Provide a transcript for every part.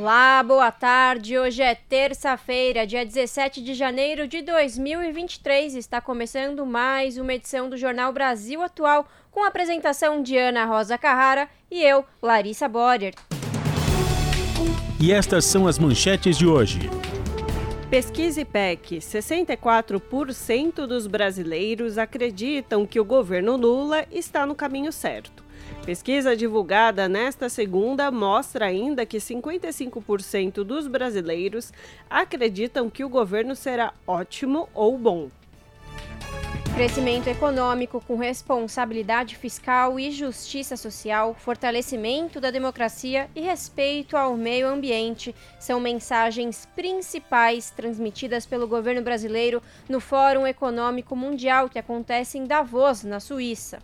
Olá, boa tarde. Hoje é terça-feira, dia 17 de janeiro de 2023. Está começando mais uma edição do Jornal Brasil Atual, com a apresentação de Ana Rosa Carrara e eu, Larissa Borer. E estas são as manchetes de hoje. Pesquisa IPEC: 64% dos brasileiros acreditam que o governo Lula está no caminho certo. Pesquisa divulgada nesta segunda mostra ainda que 55% dos brasileiros acreditam que o governo será ótimo ou bom. Crescimento econômico com responsabilidade fiscal e justiça social, fortalecimento da democracia e respeito ao meio ambiente são mensagens principais transmitidas pelo governo brasileiro no Fórum Econômico Mundial que acontece em Davos, na Suíça.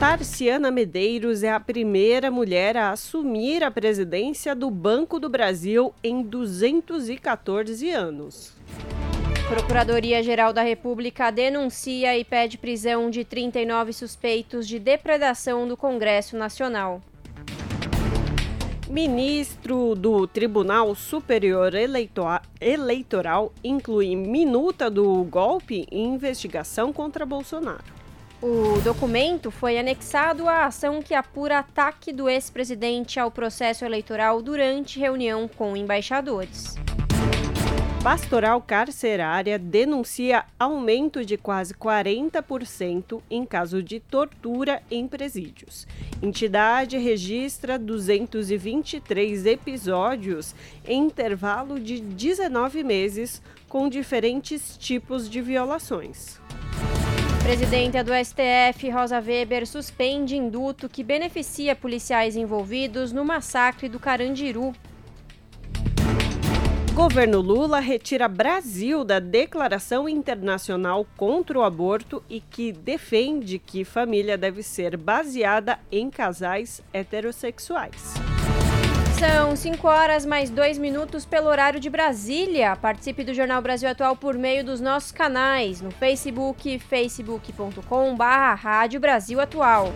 Tarciana Medeiros é a primeira mulher a assumir a presidência do Banco do Brasil em 214 anos. Procuradoria-Geral da República denuncia e pede prisão de 39 suspeitos de depredação do Congresso Nacional. Ministro do Tribunal Superior Eleitoral inclui minuta do golpe e investigação contra Bolsonaro. O documento foi anexado à ação que apura ataque do ex-presidente ao processo eleitoral durante reunião com embaixadores. Pastoral Carcerária denuncia aumento de quase 40% em caso de tortura em presídios. Entidade registra 223 episódios em intervalo de 19 meses com diferentes tipos de violações. Presidenta do STF, Rosa Weber, suspende induto que beneficia policiais envolvidos no massacre do Carandiru. Governo Lula retira Brasil da Declaração Internacional contra o Aborto e que defende que família deve ser baseada em casais heterossexuais. São 5 horas mais 2 minutos pelo horário de Brasília. Participe do Jornal Brasil Atual por meio dos nossos canais no Facebook, facebook.com.br Rádio Brasil Atual.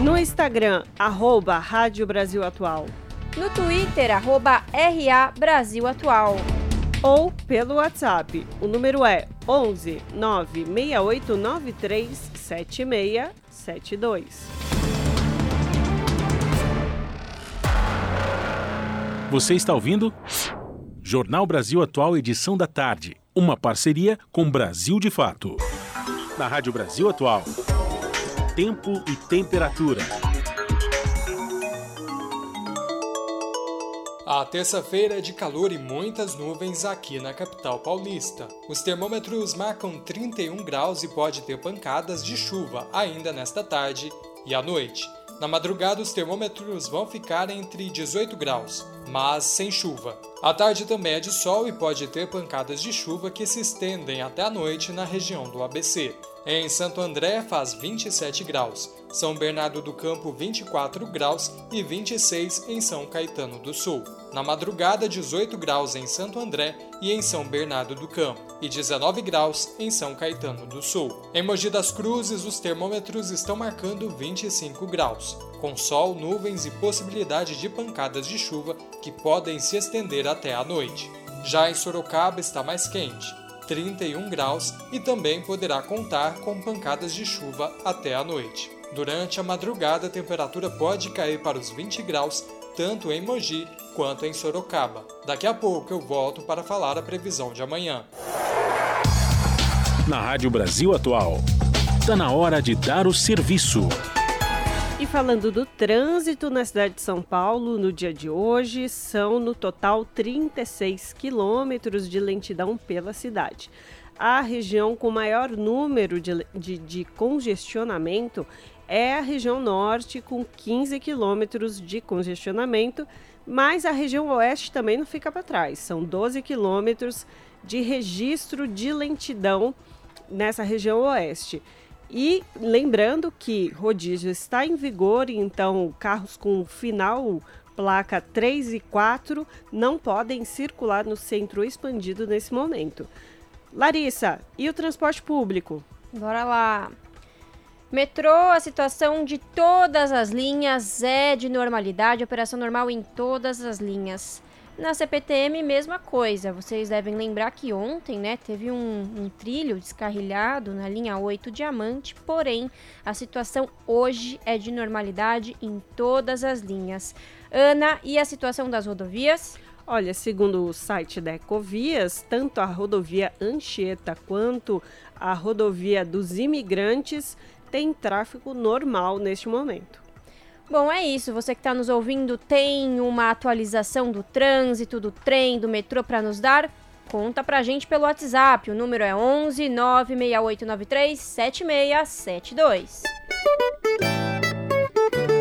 No Instagram, arroba Rádio Brasil Atual. No Twitter, arroba RA Brasil Atual. Ou pelo WhatsApp. O número é 11 96893 7672. Você está ouvindo? Jornal Brasil Atual, edição da tarde. Uma parceria com Brasil de Fato. Na Rádio Brasil Atual. Tempo e temperatura. A terça-feira é de calor e muitas nuvens aqui na capital paulista. Os termômetros marcam 31 graus e pode ter pancadas de chuva ainda nesta tarde e à noite. Na madrugada, os termômetros vão ficar entre 18 graus, mas sem chuva. A tarde também é de sol e pode ter pancadas de chuva que se estendem até a noite na região do ABC. Em Santo André faz 27 graus, São Bernardo do Campo 24 graus e 26 em São Caetano do Sul. Na madrugada, 18 graus em Santo André e em São Bernardo do Campo, e 19 graus em São Caetano do Sul. Em Mogi das Cruzes, os termômetros estão marcando 25 graus, com sol, nuvens e possibilidade de pancadas de chuva que podem se estender até a noite. Já em Sorocaba está mais quente, 31 graus, e também poderá contar com pancadas de chuva até a noite. Durante a madrugada, a temperatura pode cair para os 20 graus tanto em Mogi quanto em Sorocaba. Daqui a pouco eu volto para falar a previsão de amanhã. Na Rádio Brasil Atual, está na hora de dar o serviço. E falando do trânsito na cidade de São Paulo, no dia de hoje, são no total 36 quilômetros de lentidão pela cidade. A região com maior número de, de, de congestionamento é a região norte, com 15 quilômetros de congestionamento, Mas a região oeste também não fica para trás. São 12 quilômetros de registro de lentidão nessa região oeste. E lembrando que rodízio está em vigor, então carros com final placa 3 e 4 não podem circular no centro expandido nesse momento. Larissa, e o transporte público? Bora lá. Metrô, a situação de todas as linhas é de normalidade, operação normal em todas as linhas. Na CPTM, mesma coisa. Vocês devem lembrar que ontem, né, teve um, um, trilho descarrilhado na linha 8 Diamante, porém, a situação hoje é de normalidade em todas as linhas. Ana, e a situação das rodovias? Olha, segundo o site da Ecovias, tanto a rodovia Anchieta quanto a rodovia dos imigrantes têm tráfego normal neste momento. Bom, é isso. Você que está nos ouvindo tem uma atualização do trânsito, do trem, do metrô para nos dar? Conta pra gente pelo WhatsApp. O número é 11 96893 7672.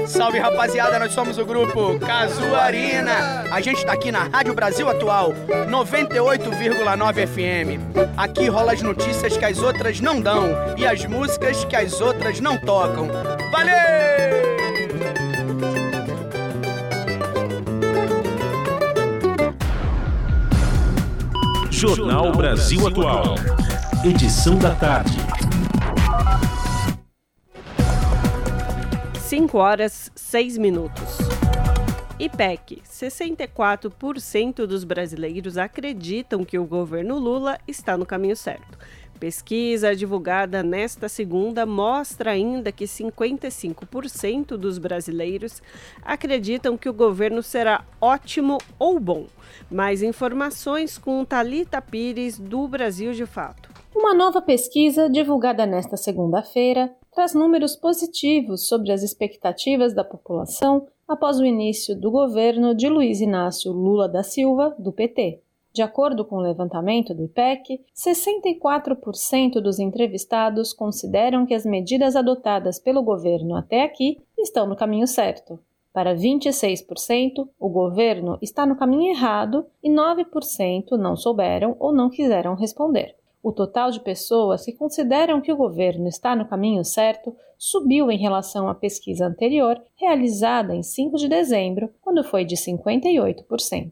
Salve rapaziada, nós somos o grupo Casuarina. A gente tá aqui na Rádio Brasil Atual, 98,9 FM. Aqui rola as notícias que as outras não dão e as músicas que as outras não tocam. Valeu! Jornal Brasil Atual. Edição da tarde. 5 horas 6 minutos. IPEC: 64% dos brasileiros acreditam que o governo Lula está no caminho certo. Pesquisa divulgada nesta segunda mostra ainda que 55% dos brasileiros acreditam que o governo será ótimo ou bom. Mais informações com Talita Pires do Brasil de Fato. Uma nova pesquisa divulgada nesta segunda-feira traz números positivos sobre as expectativas da população após o início do governo de Luiz Inácio Lula da Silva, do PT. De acordo com o levantamento do IPEC, 64% dos entrevistados consideram que as medidas adotadas pelo governo até aqui estão no caminho certo. Para 26%, o governo está no caminho errado e 9% não souberam ou não quiseram responder. O total de pessoas que consideram que o governo está no caminho certo subiu em relação à pesquisa anterior, realizada em 5 de dezembro, quando foi de 58%.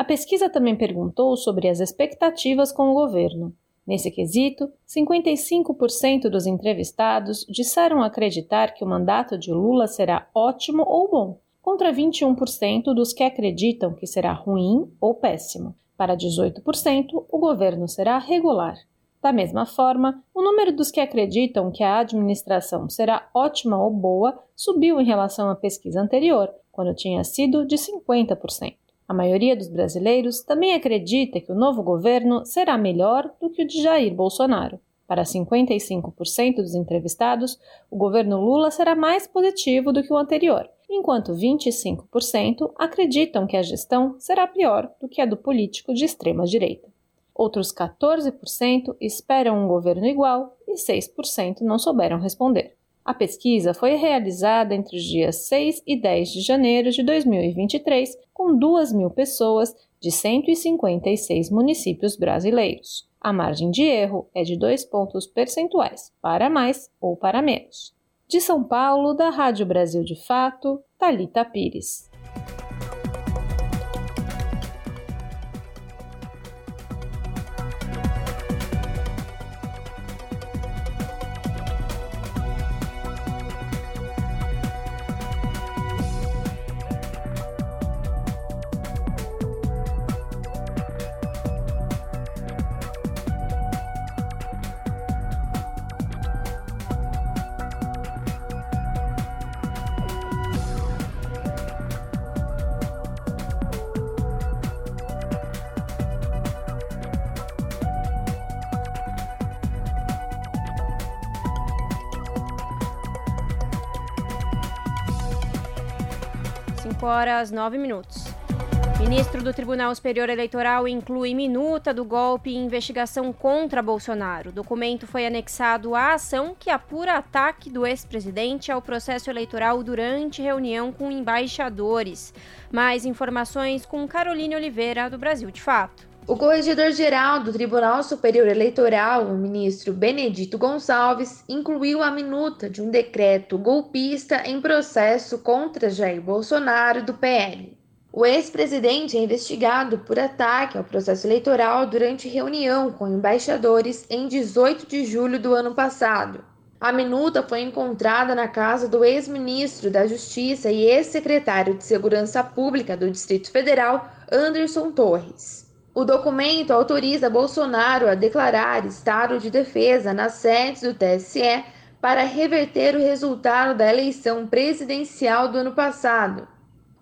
A pesquisa também perguntou sobre as expectativas com o governo. Nesse quesito, 55% dos entrevistados disseram acreditar que o mandato de Lula será ótimo ou bom, contra 21% dos que acreditam que será ruim ou péssimo. Para 18%, o governo será regular. Da mesma forma, o número dos que acreditam que a administração será ótima ou boa subiu em relação à pesquisa anterior, quando tinha sido de 50%. A maioria dos brasileiros também acredita que o novo governo será melhor do que o de Jair Bolsonaro. Para 55% dos entrevistados, o governo Lula será mais positivo do que o anterior, enquanto 25% acreditam que a gestão será pior do que a do político de extrema direita. Outros 14% esperam um governo igual e 6% não souberam responder. A pesquisa foi realizada entre os dias 6 e 10 de janeiro de 2023, com 2 mil pessoas de 156 municípios brasileiros. A margem de erro é de 2 pontos percentuais, para mais ou para menos. De São Paulo, da Rádio Brasil de Fato, Talita Pires. Horas 9 minutos. Ministro do Tribunal Superior Eleitoral inclui minuta do golpe e investigação contra Bolsonaro. O documento foi anexado à ação que apura ataque do ex-presidente ao processo eleitoral durante reunião com embaixadores. Mais informações com Caroline Oliveira, do Brasil de Fato. O corregedor-geral do Tribunal Superior Eleitoral, o ministro Benedito Gonçalves, incluiu a minuta de um decreto golpista em processo contra Jair Bolsonaro do PL. O ex-presidente é investigado por ataque ao processo eleitoral durante reunião com embaixadores em 18 de julho do ano passado. A minuta foi encontrada na casa do ex-ministro da Justiça e ex-secretário de Segurança Pública do Distrito Federal, Anderson Torres. O documento autoriza Bolsonaro a declarar estado de defesa nas sedes do TSE para reverter o resultado da eleição presidencial do ano passado.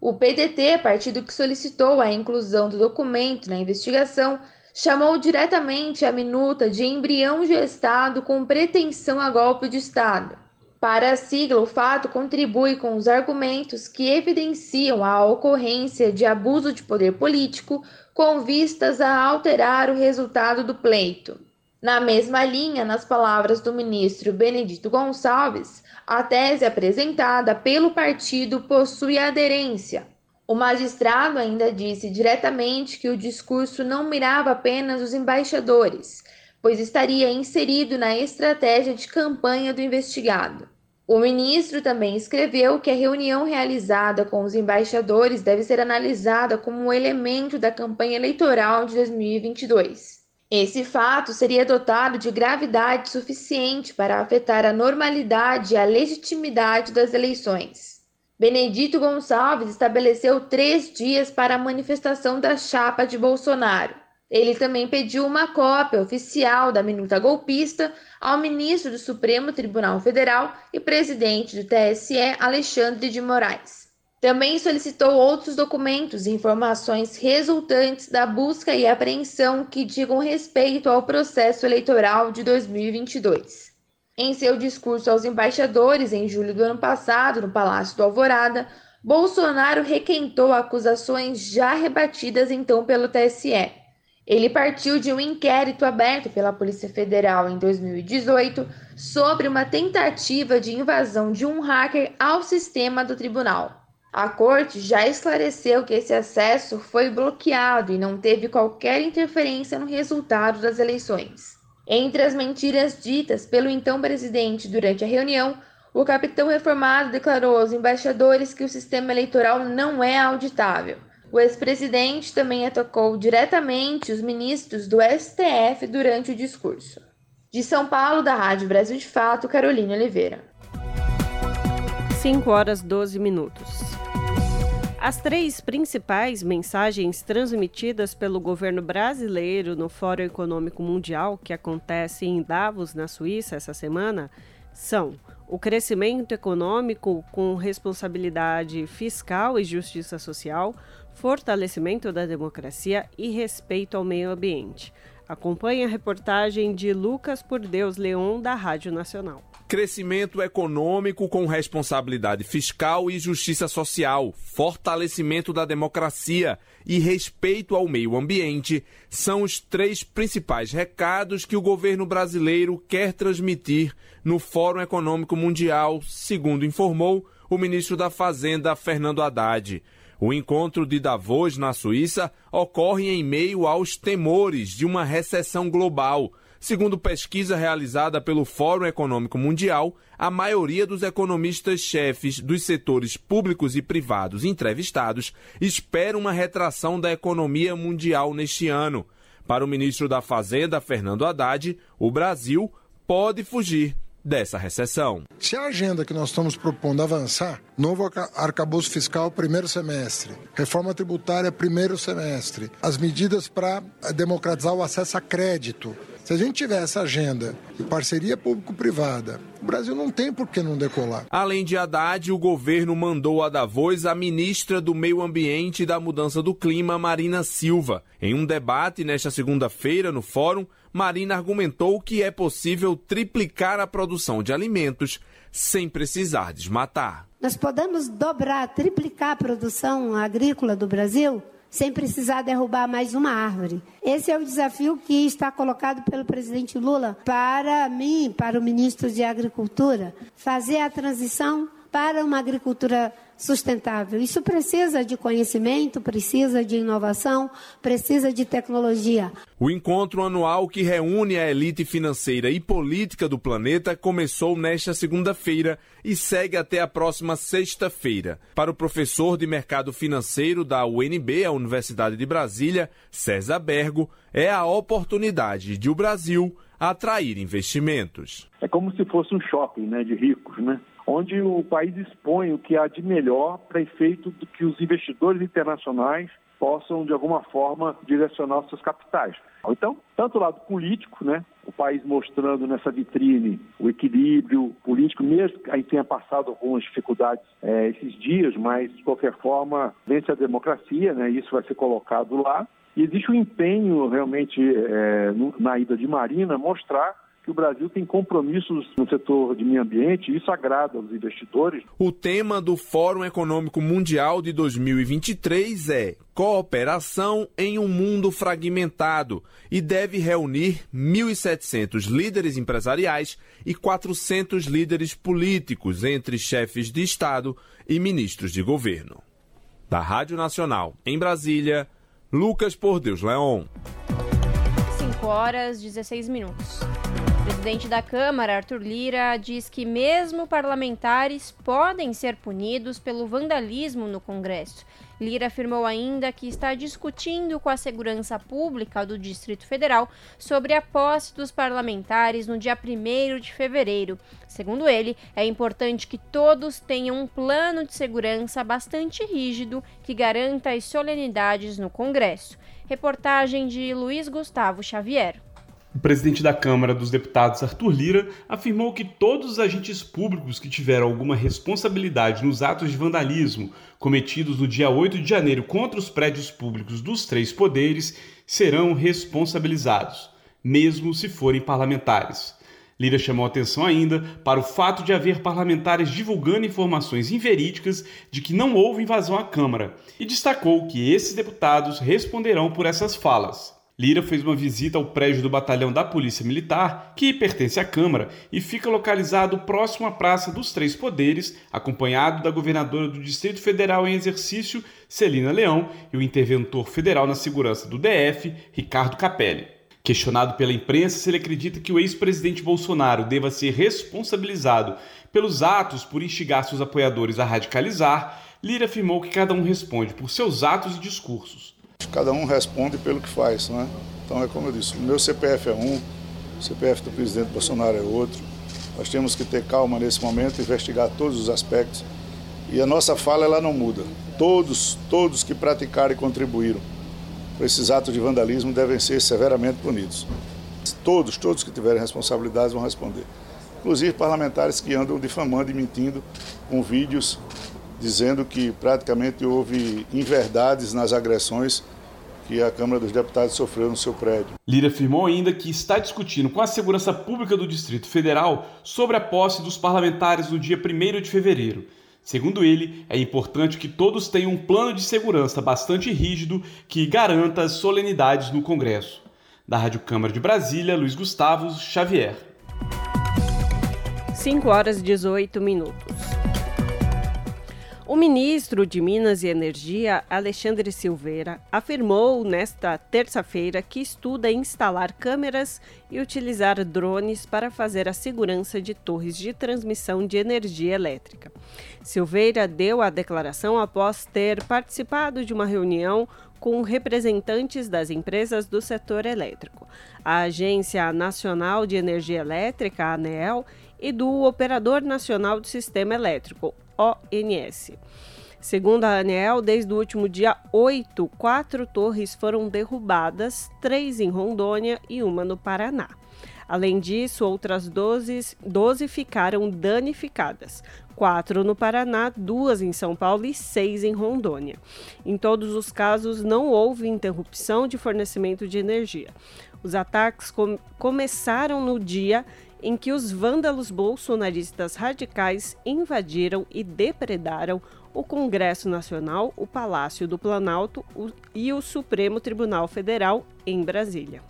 O PDT, partido que solicitou a inclusão do documento na investigação, chamou diretamente a minuta de embrião gestado com pretensão a golpe de Estado. Para a sigla, o fato contribui com os argumentos que evidenciam a ocorrência de abuso de poder político com vistas a alterar o resultado do pleito. Na mesma linha, nas palavras do ministro Benedito Gonçalves, a tese apresentada pelo partido possui aderência. O magistrado ainda disse diretamente que o discurso não mirava apenas os embaixadores, pois estaria inserido na estratégia de campanha do investigado. O ministro também escreveu que a reunião realizada com os embaixadores deve ser analisada como um elemento da campanha eleitoral de 2022. Esse fato seria dotado de gravidade suficiente para afetar a normalidade e a legitimidade das eleições. Benedito Gonçalves estabeleceu três dias para a manifestação da chapa de Bolsonaro. Ele também pediu uma cópia oficial da minuta golpista ao ministro do Supremo Tribunal Federal e presidente do TSE, Alexandre de Moraes. Também solicitou outros documentos e informações resultantes da busca e apreensão que digam respeito ao processo eleitoral de 2022. Em seu discurso aos embaixadores em julho do ano passado, no Palácio do Alvorada, Bolsonaro requentou acusações já rebatidas então pelo TSE. Ele partiu de um inquérito aberto pela Polícia Federal em 2018 sobre uma tentativa de invasão de um hacker ao sistema do tribunal. A corte já esclareceu que esse acesso foi bloqueado e não teve qualquer interferência no resultado das eleições. Entre as mentiras ditas pelo então presidente durante a reunião, o capitão reformado declarou aos embaixadores que o sistema eleitoral não é auditável. O ex-presidente também atacou diretamente os ministros do STF durante o discurso. De São Paulo, da Rádio Brasil de Fato, Carolina Oliveira. 5 horas 12 minutos. As três principais mensagens transmitidas pelo governo brasileiro no Fórum Econômico Mundial, que acontece em Davos, na Suíça, essa semana, são o crescimento econômico com responsabilidade fiscal e justiça social, fortalecimento da democracia e respeito ao meio ambiente. Acompanhe a reportagem de Lucas Por Deus Leon, da Rádio Nacional crescimento econômico com responsabilidade fiscal e justiça social, fortalecimento da democracia e respeito ao meio ambiente são os três principais recados que o governo brasileiro quer transmitir no Fórum Econômico Mundial, segundo informou o ministro da Fazenda, Fernando Haddad. O encontro de Davos, na Suíça, ocorre em meio aos temores de uma recessão global Segundo pesquisa realizada pelo Fórum Econômico Mundial, a maioria dos economistas-chefes dos setores públicos e privados entrevistados espera uma retração da economia mundial neste ano. Para o ministro da Fazenda, Fernando Haddad, o Brasil pode fugir dessa recessão. Se a agenda que nós estamos propondo avançar, novo arcabouço fiscal primeiro semestre, reforma tributária primeiro semestre, as medidas para democratizar o acesso a crédito, se a gente tiver essa agenda de parceria público-privada, o Brasil não tem por que não decolar. Além de Haddad, o governo mandou a Davos a ministra do Meio Ambiente e da Mudança do Clima, Marina Silva. Em um debate nesta segunda-feira no fórum, Marina argumentou que é possível triplicar a produção de alimentos sem precisar desmatar. Nós podemos dobrar, triplicar a produção agrícola do Brasil sem precisar derrubar mais uma árvore. Esse é o desafio que está colocado pelo presidente Lula para mim, para o ministro de Agricultura, fazer a transição para uma agricultura sustentável. Isso precisa de conhecimento, precisa de inovação, precisa de tecnologia. O encontro anual que reúne a elite financeira e política do planeta começou nesta segunda-feira e segue até a próxima sexta-feira. Para o professor de mercado financeiro da UNB, a Universidade de Brasília, César Bergo, é a oportunidade de o Brasil atrair investimentos. É como se fosse um shopping né, de ricos, né? Onde o país expõe o que há de melhor para efeito do que os investidores internacionais possam, de alguma forma, direcionar os seus capitais. Então, tanto o lado político, né, o país mostrando nessa vitrine o equilíbrio político, mesmo que tenha passado algumas dificuldades é, esses dias, mas, de qualquer forma, vence a democracia, né, isso vai ser colocado lá. E existe um empenho, realmente, é, na ida de Marina, mostrar que o Brasil tem compromissos no setor de meio ambiente e isso agrada aos investidores. O tema do Fórum Econômico Mundial de 2023 é Cooperação em um Mundo Fragmentado e deve reunir 1.700 líderes empresariais e 400 líderes políticos, entre chefes de Estado e ministros de governo. Da Rádio Nacional, em Brasília, Lucas Por Deus Leon. 5 horas 16 minutos presidente da Câmara, Arthur Lira, diz que mesmo parlamentares podem ser punidos pelo vandalismo no Congresso. Lira afirmou ainda que está discutindo com a segurança pública do Distrito Federal sobre a posse dos parlamentares no dia 1 de fevereiro. Segundo ele, é importante que todos tenham um plano de segurança bastante rígido que garanta as solenidades no Congresso. Reportagem de Luiz Gustavo Xavier. O presidente da Câmara dos Deputados, Arthur Lira, afirmou que todos os agentes públicos que tiveram alguma responsabilidade nos atos de vandalismo cometidos no dia 8 de janeiro contra os prédios públicos dos três poderes serão responsabilizados, mesmo se forem parlamentares. Lira chamou atenção ainda para o fato de haver parlamentares divulgando informações inverídicas de que não houve invasão à Câmara e destacou que esses deputados responderão por essas falas. Lira fez uma visita ao prédio do batalhão da Polícia Militar, que pertence à Câmara e fica localizado próximo à Praça dos Três Poderes, acompanhado da governadora do Distrito Federal em exercício, Celina Leão, e o interventor federal na segurança do DF, Ricardo Capelli. Questionado pela imprensa se ele acredita que o ex-presidente Bolsonaro deva ser responsabilizado pelos atos por instigar seus apoiadores a radicalizar, Lira afirmou que cada um responde por seus atos e discursos. Cada um responde pelo que faz, não é? Então é como eu disse, o meu CPF é um, o CPF do presidente Bolsonaro é outro. Nós temos que ter calma nesse momento, investigar todos os aspectos. E a nossa fala ela não muda. Todos, todos que praticaram e contribuíram para esses atos de vandalismo devem ser severamente punidos. Todos, todos que tiverem responsabilidades vão responder. Inclusive parlamentares que andam difamando e mentindo com vídeos dizendo que praticamente houve inverdades nas agressões que a Câmara dos Deputados sofreu no seu prédio. Lira afirmou ainda que está discutindo com a Segurança Pública do Distrito Federal sobre a posse dos parlamentares no dia 1 de fevereiro. Segundo ele, é importante que todos tenham um plano de segurança bastante rígido que garanta as solenidades no Congresso. Da Rádio Câmara de Brasília, Luiz Gustavo Xavier. 5 horas e 18 minutos. O ministro de Minas e Energia, Alexandre Silveira, afirmou nesta terça-feira que estuda instalar câmeras e utilizar drones para fazer a segurança de torres de transmissão de energia elétrica. Silveira deu a declaração após ter participado de uma reunião com representantes das empresas do setor elétrico, a Agência Nacional de Energia Elétrica, ANEEL, e do Operador Nacional do Sistema Elétrico, ONS. Segundo a ANEEL, desde o último dia 8, quatro torres foram derrubadas, três em Rondônia e uma no Paraná. Além disso, outras 12, 12 ficaram danificadas. Quatro no Paraná, duas em São Paulo e seis em Rondônia. Em todos os casos, não houve interrupção de fornecimento de energia. Os ataques com começaram no dia em que os vândalos bolsonaristas radicais invadiram e depredaram o Congresso Nacional, o Palácio do Planalto e o Supremo Tribunal Federal em Brasília.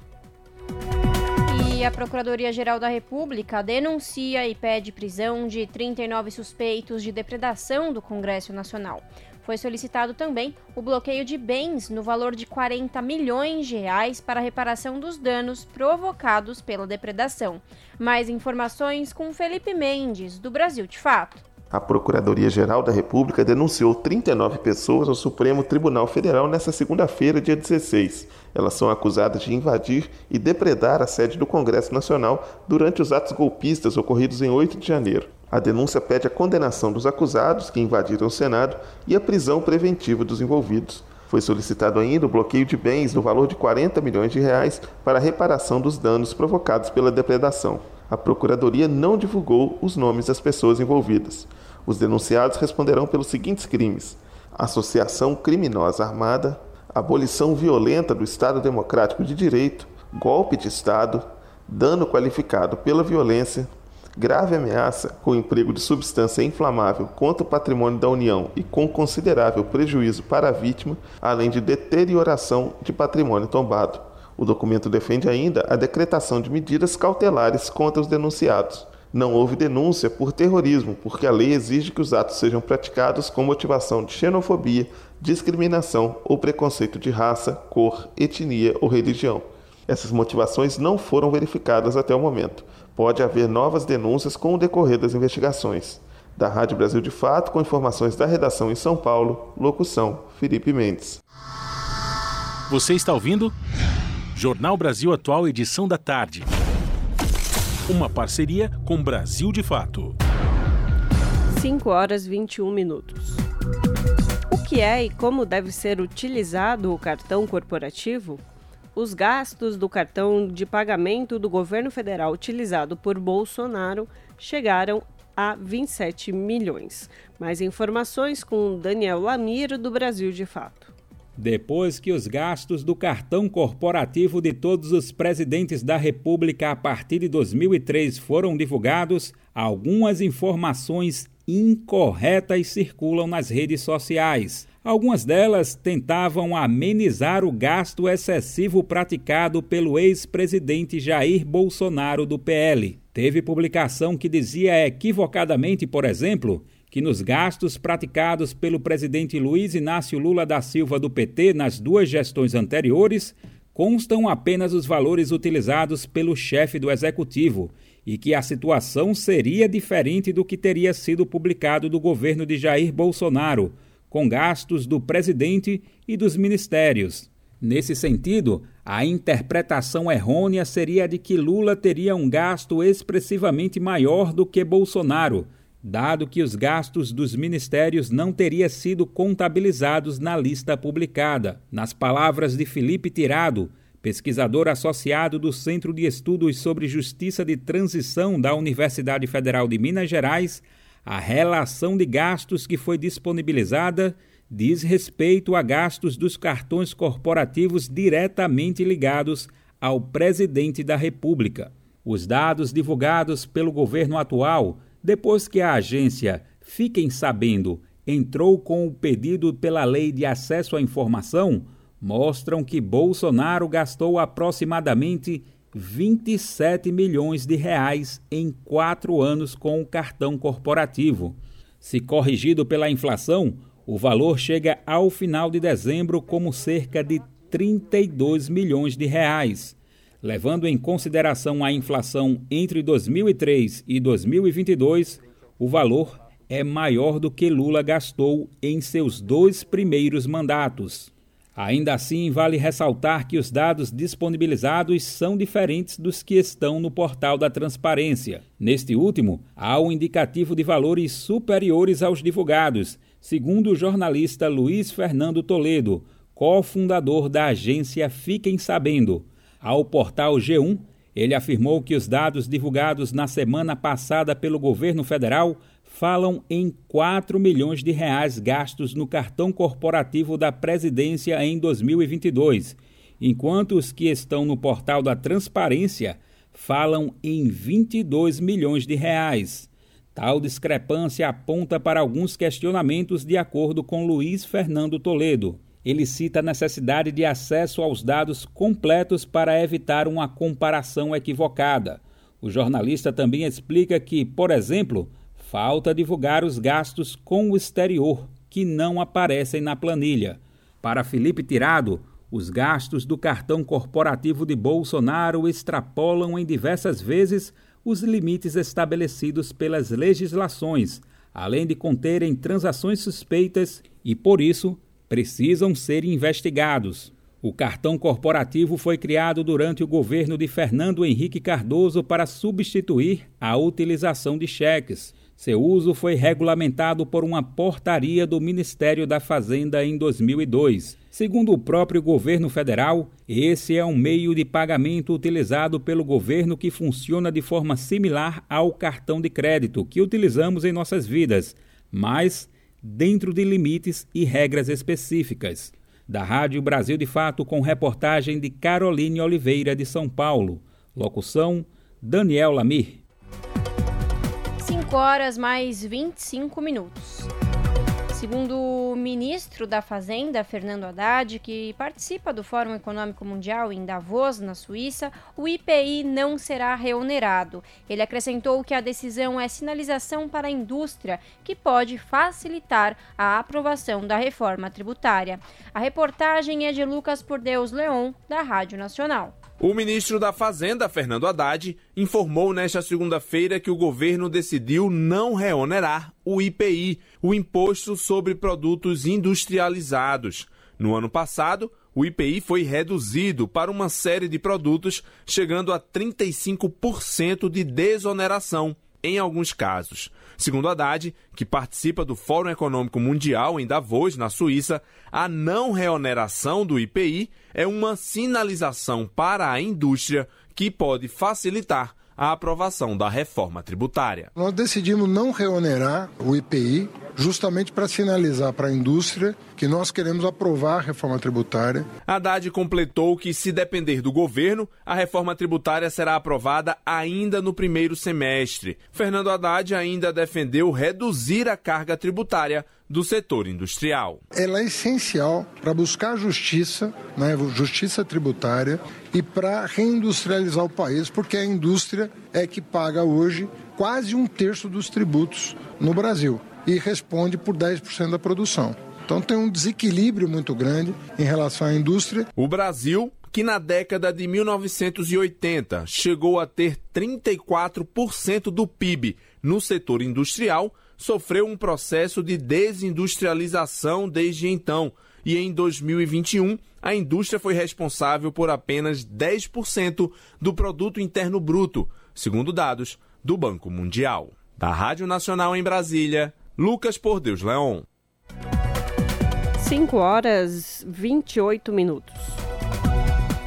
E a Procuradoria-Geral da República denuncia e pede prisão de 39 suspeitos de depredação do Congresso Nacional. Foi solicitado também o bloqueio de bens no valor de 40 milhões de reais para reparação dos danos provocados pela depredação. Mais informações com Felipe Mendes, do Brasil de Fato. A Procuradoria-Geral da República denunciou 39 pessoas ao Supremo Tribunal Federal nesta segunda-feira, dia 16. Elas são acusadas de invadir e depredar a sede do Congresso Nacional durante os atos golpistas ocorridos em 8 de janeiro. A denúncia pede a condenação dos acusados que invadiram o Senado e a prisão preventiva dos envolvidos. Foi solicitado ainda o bloqueio de bens no valor de 40 milhões de reais para a reparação dos danos provocados pela depredação. A Procuradoria não divulgou os nomes das pessoas envolvidas. Os denunciados responderão pelos seguintes crimes: associação criminosa armada, abolição violenta do Estado Democrático de Direito, golpe de Estado, dano qualificado pela violência, grave ameaça com emprego de substância inflamável contra o patrimônio da União e com considerável prejuízo para a vítima, além de deterioração de patrimônio tombado. O documento defende ainda a decretação de medidas cautelares contra os denunciados. Não houve denúncia por terrorismo, porque a lei exige que os atos sejam praticados com motivação de xenofobia, discriminação ou preconceito de raça, cor, etnia ou religião. Essas motivações não foram verificadas até o momento pode haver novas denúncias com o decorrer das investigações. Da Rádio Brasil de Fato, com informações da redação em São Paulo, locução Felipe Mendes. Você está ouvindo? Jornal Brasil Atual, edição da tarde. Uma parceria com Brasil de Fato. 5 horas 21 minutos. O que é e como deve ser utilizado o cartão corporativo? Os gastos do cartão de pagamento do governo federal utilizado por Bolsonaro chegaram a 27 milhões. Mais informações com Daniel Lamir, do Brasil de Fato. Depois que os gastos do cartão corporativo de todos os presidentes da República a partir de 2003 foram divulgados, algumas informações incorretas circulam nas redes sociais. Algumas delas tentavam amenizar o gasto excessivo praticado pelo ex-presidente Jair Bolsonaro do PL. Teve publicação que dizia equivocadamente, por exemplo, que nos gastos praticados pelo presidente Luiz Inácio Lula da Silva do PT nas duas gestões anteriores constam apenas os valores utilizados pelo chefe do executivo e que a situação seria diferente do que teria sido publicado do governo de Jair Bolsonaro com gastos do presidente e dos ministérios. Nesse sentido, a interpretação errônea seria de que Lula teria um gasto expressivamente maior do que Bolsonaro, dado que os gastos dos ministérios não teriam sido contabilizados na lista publicada. Nas palavras de Felipe Tirado, pesquisador associado do Centro de Estudos sobre Justiça de Transição da Universidade Federal de Minas Gerais, a relação de gastos que foi disponibilizada diz respeito a gastos dos cartões corporativos diretamente ligados ao presidente da República. Os dados divulgados pelo governo atual, depois que a agência Fiquem Sabendo entrou com o pedido pela Lei de Acesso à Informação, mostram que Bolsonaro gastou aproximadamente 27 milhões de reais em quatro anos com o cartão corporativo. Se corrigido pela inflação, o valor chega ao final de dezembro como cerca de 32 milhões de reais. Levando em consideração a inflação entre 2003 e 2022, o valor é maior do que Lula gastou em seus dois primeiros mandatos. Ainda assim, vale ressaltar que os dados disponibilizados são diferentes dos que estão no portal da transparência. Neste último, há um indicativo de valores superiores aos divulgados, segundo o jornalista Luiz Fernando Toledo, cofundador da agência Fiquem Sabendo. Ao portal G1, ele afirmou que os dados divulgados na semana passada pelo governo federal falam em 4 milhões de reais gastos no cartão corporativo da presidência em 2022, enquanto os que estão no portal da Transparência falam em 22 milhões de reais. Tal discrepância aponta para alguns questionamentos, de acordo com Luiz Fernando Toledo. Ele cita a necessidade de acesso aos dados completos para evitar uma comparação equivocada. O jornalista também explica que, por exemplo, falta divulgar os gastos com o exterior, que não aparecem na planilha. Para Felipe Tirado, os gastos do cartão corporativo de Bolsonaro extrapolam em diversas vezes os limites estabelecidos pelas legislações, além de conterem transações suspeitas e, por isso, precisam ser investigados. O cartão corporativo foi criado durante o governo de Fernando Henrique Cardoso para substituir a utilização de cheques. Seu uso foi regulamentado por uma portaria do Ministério da Fazenda em 2002. Segundo o próprio governo federal, esse é um meio de pagamento utilizado pelo governo que funciona de forma similar ao cartão de crédito que utilizamos em nossas vidas, mas dentro de limites e regras específicas. Da Rádio Brasil de Fato, com reportagem de Caroline Oliveira de São Paulo. Locução: Daniel Lamir. 5 horas mais 25 minutos. Segundo o ministro da Fazenda, Fernando Haddad, que participa do Fórum Econômico Mundial em Davos, na Suíça, o IPI não será reonerado. Ele acrescentou que a decisão é sinalização para a indústria, que pode facilitar a aprovação da reforma tributária. A reportagem é de Lucas Por Deus Leon, da Rádio Nacional. O ministro da Fazenda, Fernando Haddad, informou nesta segunda-feira que o governo decidiu não reonerar o IPI, o Imposto sobre Produtos Industrializados. No ano passado, o IPI foi reduzido para uma série de produtos, chegando a 35% de desoneração em alguns casos. Segundo Haddad, que participa do Fórum Econômico Mundial em Davos, na Suíça, a não reoneração do IPI é uma sinalização para a indústria que pode facilitar a aprovação da reforma tributária. Nós decidimos não reonerar o IPI justamente para sinalizar para a indústria que nós queremos aprovar a reforma tributária. Haddad completou que, se depender do governo, a reforma tributária será aprovada ainda no primeiro semestre. Fernando Haddad ainda defendeu reduzir a carga tributária do setor industrial. Ela é essencial para buscar justiça, né, justiça tributária e para reindustrializar o país, porque a indústria é que paga hoje quase um terço dos tributos no Brasil e responde por 10% da produção. Então tem um desequilíbrio muito grande em relação à indústria. O Brasil, que na década de 1980 chegou a ter 34% do PIB no setor industrial, sofreu um processo de desindustrialização desde então. E em 2021, a indústria foi responsável por apenas 10% do produto interno bruto, segundo dados do Banco Mundial. Da Rádio Nacional em Brasília, Lucas Por Deus Leon. 5 horas 28 minutos.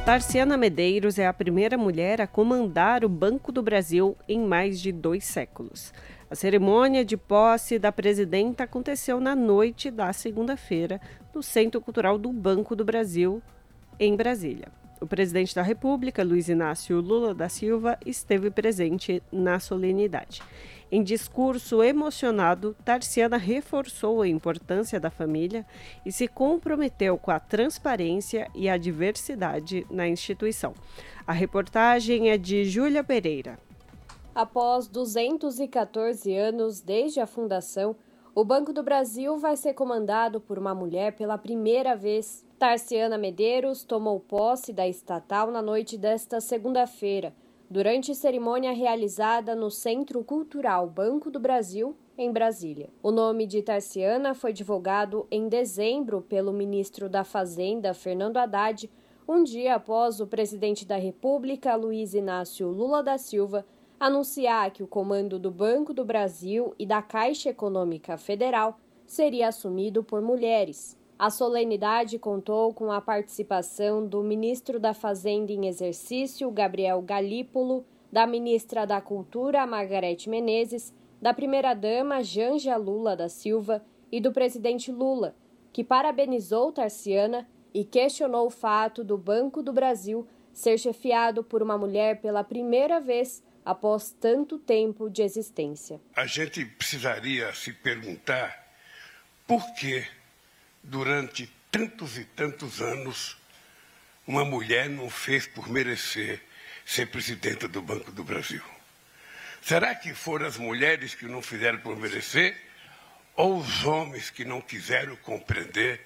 Tarciana Medeiros é a primeira mulher a comandar o Banco do Brasil em mais de dois séculos. A cerimônia de posse da presidenta aconteceu na noite da segunda-feira no Centro Cultural do Banco do Brasil, em Brasília. O presidente da República, Luiz Inácio Lula da Silva, esteve presente na solenidade. Em discurso emocionado, Tarciana reforçou a importância da família e se comprometeu com a transparência e a diversidade na instituição. A reportagem é de Júlia Pereira. Após 214 anos desde a fundação, o Banco do Brasil vai ser comandado por uma mulher pela primeira vez. Tarciana Medeiros tomou posse da estatal na noite desta segunda-feira durante cerimônia realizada no Centro Cultural Banco do Brasil, em Brasília. O nome de Tarciana foi divulgado em dezembro pelo ministro da Fazenda, Fernando Haddad, um dia após o presidente da República, Luiz Inácio Lula da Silva, anunciar que o comando do Banco do Brasil e da Caixa Econômica Federal seria assumido por mulheres. A solenidade contou com a participação do ministro da Fazenda em exercício, Gabriel Galípolo, da ministra da Cultura, Margarete Menezes, da primeira-dama, Janja Lula da Silva, e do presidente Lula, que parabenizou Tarciana e questionou o fato do Banco do Brasil ser chefiado por uma mulher pela primeira vez após tanto tempo de existência. A gente precisaria se perguntar por que, durante tantos e tantos anos, uma mulher não fez por merecer ser presidenta do Banco do Brasil. Será que foram as mulheres que não fizeram por merecer? Ou os homens que não quiseram compreender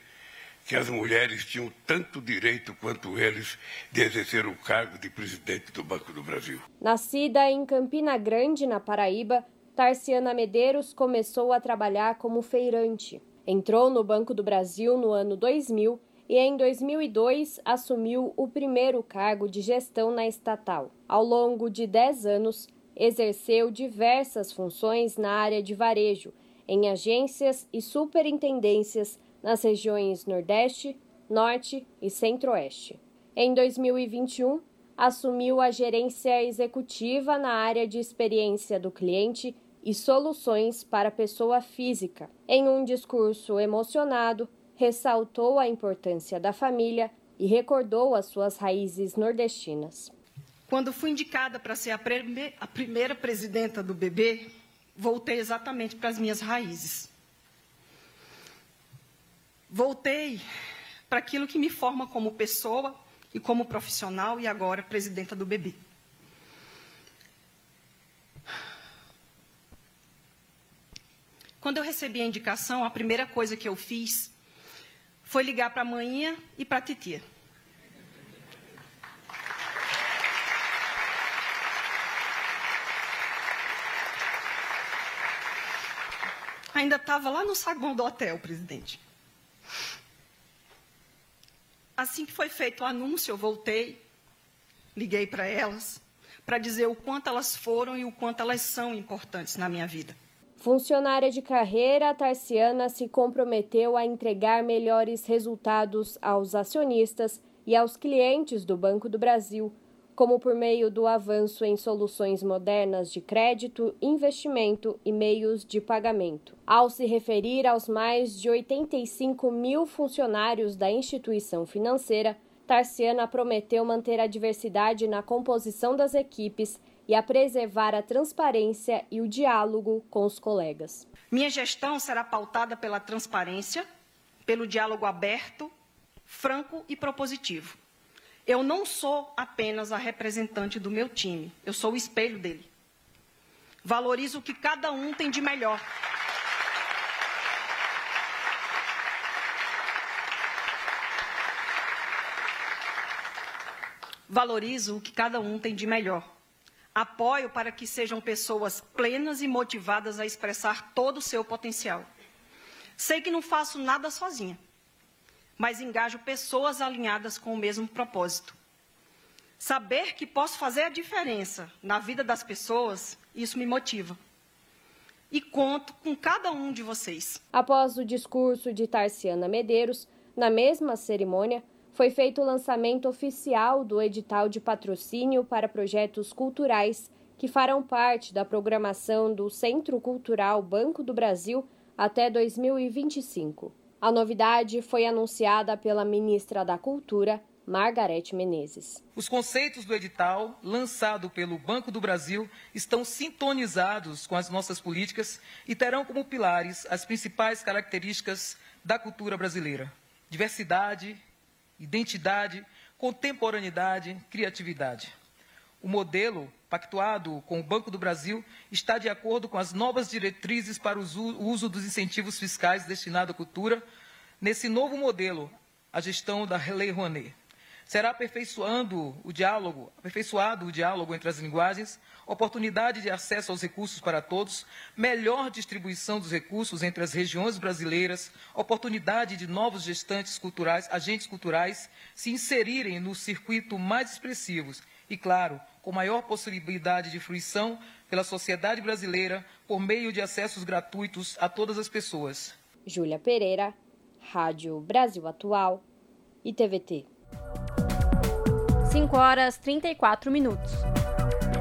que as mulheres tinham tanto direito quanto eles de exercer o cargo de presidente do Banco do Brasil? Nascida em Campina Grande, na Paraíba, Tarciana Medeiros começou a trabalhar como feirante. Entrou no Banco do Brasil no ano 2000 e em 2002 assumiu o primeiro cargo de gestão na estatal. Ao longo de 10 anos, exerceu diversas funções na área de varejo, em agências e superintendências nas regiões Nordeste, Norte e Centro-Oeste. Em 2021, assumiu a gerência executiva na área de experiência do cliente e soluções para pessoa física. Em um discurso emocionado, ressaltou a importância da família e recordou as suas raízes nordestinas. Quando fui indicada para ser a, a primeira presidenta do BB, voltei exatamente para as minhas raízes. Voltei para aquilo que me forma como pessoa e como profissional e agora presidenta do BB. Quando eu recebi a indicação, a primeira coisa que eu fiz foi ligar para a manhã e para a titia. Ainda estava lá no saguão do hotel, presidente. Assim que foi feito o anúncio, eu voltei, liguei para elas, para dizer o quanto elas foram e o quanto elas são importantes na minha vida. Funcionária de carreira, Tarciana se comprometeu a entregar melhores resultados aos acionistas e aos clientes do Banco do Brasil como por meio do avanço em soluções modernas de crédito, investimento e meios de pagamento. Ao se referir aos mais de 85 mil funcionários da instituição financeira, Tarciana prometeu manter a diversidade na composição das equipes e a preservar a transparência e o diálogo com os colegas. Minha gestão será pautada pela transparência, pelo diálogo aberto, franco e propositivo eu não sou apenas a representante do meu time, eu sou o espelho dele. Valorizo o que cada um tem de melhor. Valorizo o que cada um tem de melhor. Apoio para que sejam pessoas plenas e motivadas a expressar todo o seu potencial. Sei que não faço nada sozinha mas engajo pessoas alinhadas com o mesmo propósito. Saber que posso fazer a diferença na vida das pessoas, isso me motiva. E conto com cada um de vocês. Após o discurso de Tarciana Medeiros, na mesma cerimônia, foi feito o lançamento oficial do edital de patrocínio para projetos culturais que farão parte da programação do Centro Cultural Banco do Brasil até 2025. A novidade foi anunciada pela ministra da Cultura, Margarete Menezes. Os conceitos do edital, lançado pelo Banco do Brasil, estão sintonizados com as nossas políticas e terão como pilares as principais características da cultura brasileira: diversidade, identidade, contemporaneidade, criatividade. O modelo pactuado com o Banco do Brasil está de acordo com as novas diretrizes para o uso dos incentivos fiscais destinados à cultura. Nesse novo modelo, a gestão da Lei Rouanet. Será aperfeiçoando o diálogo, aperfeiçoado o diálogo entre as linguagens, oportunidade de acesso aos recursos para todos, melhor distribuição dos recursos entre as regiões brasileiras, oportunidade de novos gestantes culturais, agentes culturais, se inserirem no circuito mais expressivos e, claro, com maior possibilidade de fruição pela sociedade brasileira por meio de acessos gratuitos a todas as pessoas. Júlia Pereira, Rádio Brasil Atual e TVT. 5 horas 34 minutos.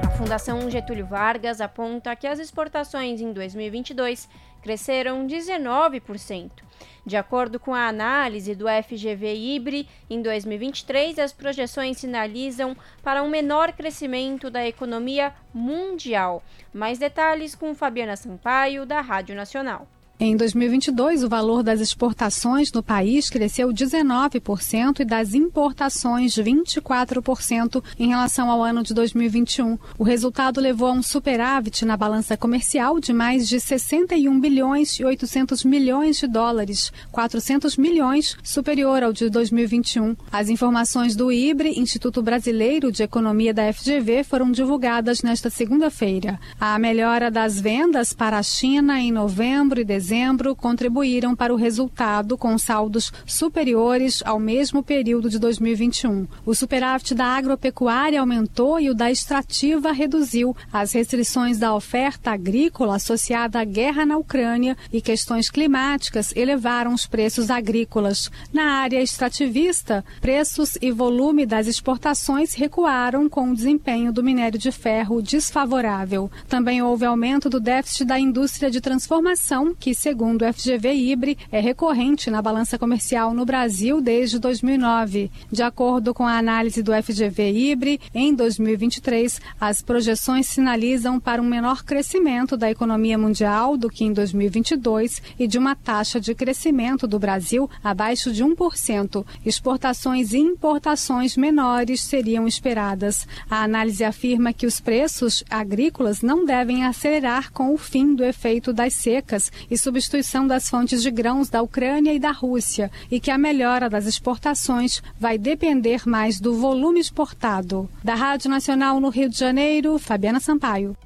A Fundação Getúlio Vargas aponta que as exportações em 2022 cresceram 19%. De acordo com a análise do FGV Ibre, em 2023 as projeções sinalizam para um menor crescimento da economia mundial. Mais detalhes com Fabiana Sampaio, da Rádio Nacional. Em 2022, o valor das exportações no país cresceu 19% e das importações 24% em relação ao ano de 2021. O resultado levou a um superávit na balança comercial de mais de 61 bilhões e 800 milhões de dólares, 400 milhões superior ao de 2021. As informações do IBRE, Instituto Brasileiro de Economia da FGV, foram divulgadas nesta segunda-feira. A melhora das vendas para a China em novembro e dezembro dezembro contribuíram para o resultado com saldos superiores ao mesmo período de 2021. O superávit da agropecuária aumentou e o da extrativa reduziu. As restrições da oferta agrícola associada à guerra na Ucrânia e questões climáticas elevaram os preços agrícolas. Na área extrativista, preços e volume das exportações recuaram com o desempenho do minério de ferro desfavorável. Também houve aumento do déficit da indústria de transformação, que segundo o FGV Ibre, é recorrente na balança comercial no Brasil desde 2009. De acordo com a análise do FGV Ibre, em 2023, as projeções sinalizam para um menor crescimento da economia mundial do que em 2022 e de uma taxa de crescimento do Brasil abaixo de 1%. Exportações e importações menores seriam esperadas. A análise afirma que os preços agrícolas não devem acelerar com o fim do efeito das secas e substituição das fontes de grãos da Ucrânia e da Rússia e que a melhora das exportações vai depender mais do volume exportado. Da Rádio Nacional no Rio de Janeiro, Fabiana Sampaio.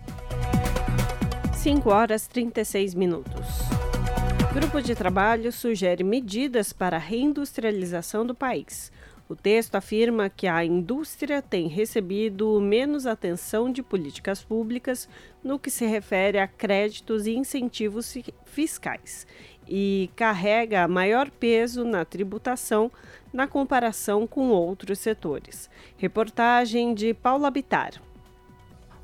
5 horas 36 minutos. Grupo de trabalho sugere medidas para a reindustrialização do país. O texto afirma que a indústria tem recebido menos atenção de políticas públicas no que se refere a créditos e incentivos fiscais e carrega maior peso na tributação na comparação com outros setores. Reportagem de Paula Bitar.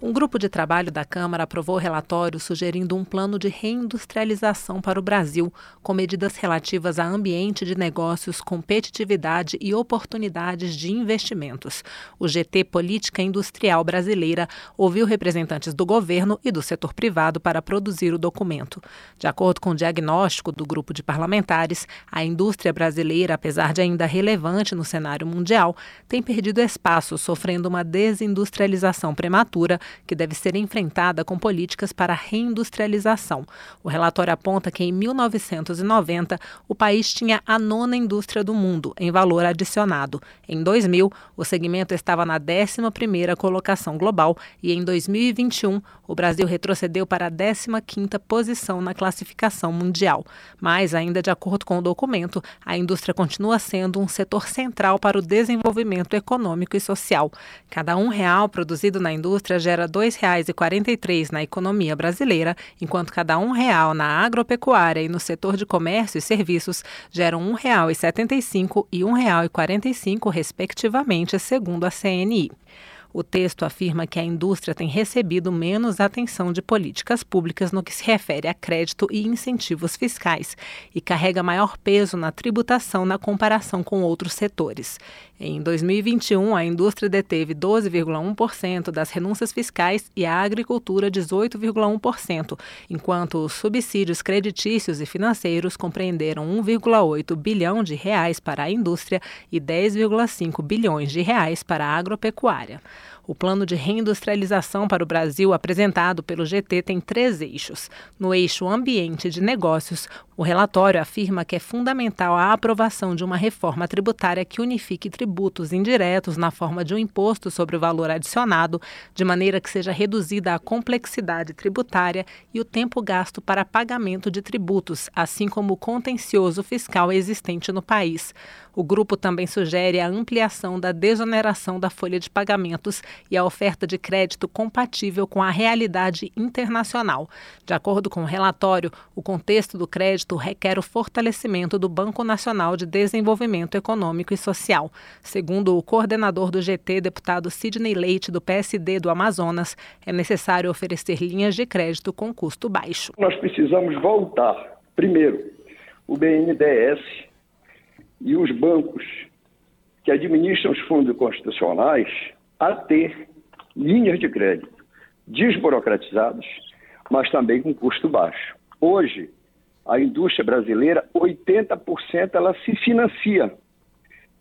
Um grupo de trabalho da Câmara aprovou relatório sugerindo um plano de reindustrialização para o Brasil, com medidas relativas a ambiente de negócios, competitividade e oportunidades de investimentos. O GT Política Industrial Brasileira ouviu representantes do governo e do setor privado para produzir o documento. De acordo com o diagnóstico do grupo de parlamentares, a indústria brasileira, apesar de ainda relevante no cenário mundial, tem perdido espaço, sofrendo uma desindustrialização prematura que deve ser enfrentada com políticas para a reindustrialização. O relatório aponta que em 1990 o país tinha a nona indústria do mundo em valor adicionado. Em 2000, o segmento estava na 11ª colocação global e em 2021 o Brasil retrocedeu para a 15ª posição na classificação mundial. Mas, ainda de acordo com o documento, a indústria continua sendo um setor central para o desenvolvimento econômico e social. Cada um real produzido na indústria gera gera R$ 2,43 na economia brasileira, enquanto cada um real na agropecuária e no setor de comércio e serviços geram R$ 1,75 e R$ 1,45, respectivamente, segundo a CNI. O texto afirma que a indústria tem recebido menos atenção de políticas públicas no que se refere a crédito e incentivos fiscais e carrega maior peso na tributação na comparação com outros setores. Em 2021, a indústria deteve 12,1% das renúncias fiscais e a agricultura 18,1%, enquanto os subsídios creditícios e financeiros compreenderam 1,8 bilhão de reais para a indústria e 10,5 bilhões de reais para a agropecuária. O plano de reindustrialização para o Brasil apresentado pelo GT tem três eixos. No eixo ambiente de negócios, o relatório afirma que é fundamental a aprovação de uma reforma tributária que unifique tributos indiretos na forma de um imposto sobre o valor adicionado, de maneira que seja reduzida a complexidade tributária e o tempo gasto para pagamento de tributos, assim como o contencioso fiscal existente no país. O grupo também sugere a ampliação da desoneração da folha de pagamentos e a oferta de crédito compatível com a realidade internacional. De acordo com o relatório, o contexto do crédito requer o fortalecimento do Banco Nacional de Desenvolvimento Econômico e Social. Segundo o coordenador do GT, deputado Sidney Leite, do PSD do Amazonas, é necessário oferecer linhas de crédito com custo baixo. Nós precisamos voltar, primeiro, o BNDES e os bancos que administram os fundos constitucionais a ter linhas de crédito desburocratizadas, mas também com custo baixo. Hoje, a indústria brasileira, 80% ela se financia,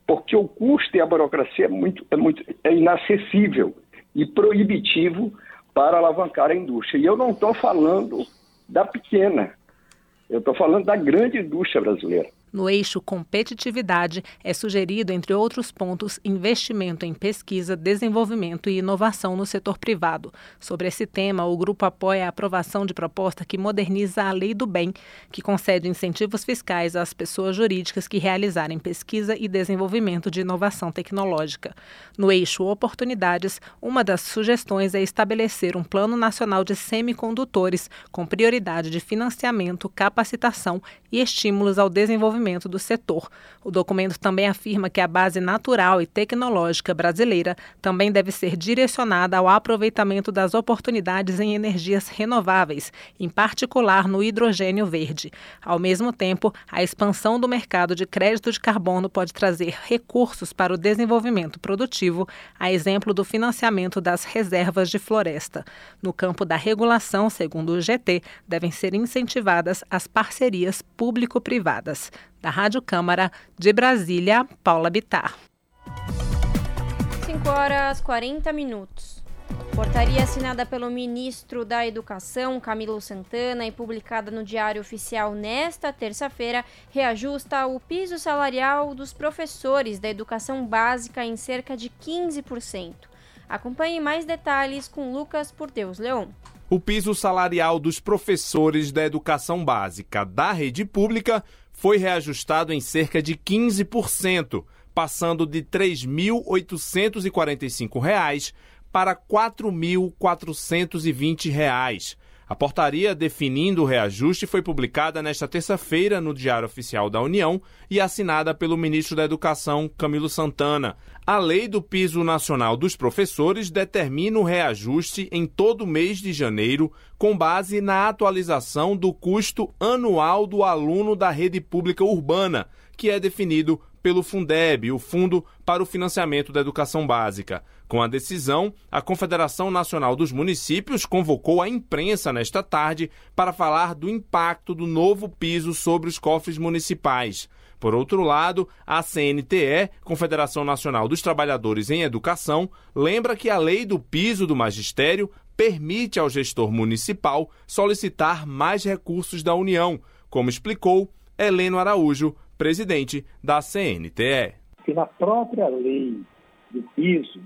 porque o custo e a burocracia é, muito, é, muito, é inacessível e proibitivo para alavancar a indústria. E eu não estou falando da pequena, eu estou falando da grande indústria brasileira. No eixo competitividade, é sugerido, entre outros pontos, investimento em pesquisa, desenvolvimento e inovação no setor privado. Sobre esse tema, o grupo apoia a aprovação de proposta que moderniza a Lei do Bem, que concede incentivos fiscais às pessoas jurídicas que realizarem pesquisa e desenvolvimento de inovação tecnológica. No eixo oportunidades, uma das sugestões é estabelecer um plano nacional de semicondutores com prioridade de financiamento, capacitação e estímulos ao desenvolvimento do setor. O documento também afirma que a base natural e tecnológica brasileira também deve ser direcionada ao aproveitamento das oportunidades em energias renováveis, em particular no hidrogênio verde. Ao mesmo tempo, a expansão do mercado de crédito de carbono pode trazer recursos para o desenvolvimento produtivo, a exemplo do financiamento das reservas de floresta. No campo da regulação, segundo o GT, devem ser incentivadas as parcerias público-privadas. Da Rádio Câmara de Brasília, Paula Bitar. 5 horas 40 minutos. Portaria assinada pelo ministro da Educação, Camilo Santana, e publicada no Diário Oficial nesta terça-feira, reajusta o piso salarial dos professores da educação básica em cerca de 15%. Acompanhe mais detalhes com Lucas Por Deus Leão. O piso salarial dos professores da educação básica da rede pública foi reajustado em cerca de 15%, passando de R$ 3.845 para R$ 4.420. A portaria definindo o reajuste foi publicada nesta terça-feira no Diário Oficial da União e assinada pelo ministro da Educação, Camilo Santana. A Lei do Piso Nacional dos Professores determina o reajuste em todo mês de janeiro, com base na atualização do custo anual do aluno da rede pública urbana, que é definido pelo Fundeb, o Fundo para o Financiamento da Educação Básica. Com a decisão, a Confederação Nacional dos Municípios convocou a imprensa nesta tarde para falar do impacto do novo piso sobre os cofres municipais. Por outro lado, a CNTE, Confederação Nacional dos Trabalhadores em Educação, lembra que a lei do piso do magistério permite ao gestor municipal solicitar mais recursos da União, como explicou Heleno Araújo, presidente da CNTE. Que na própria lei do piso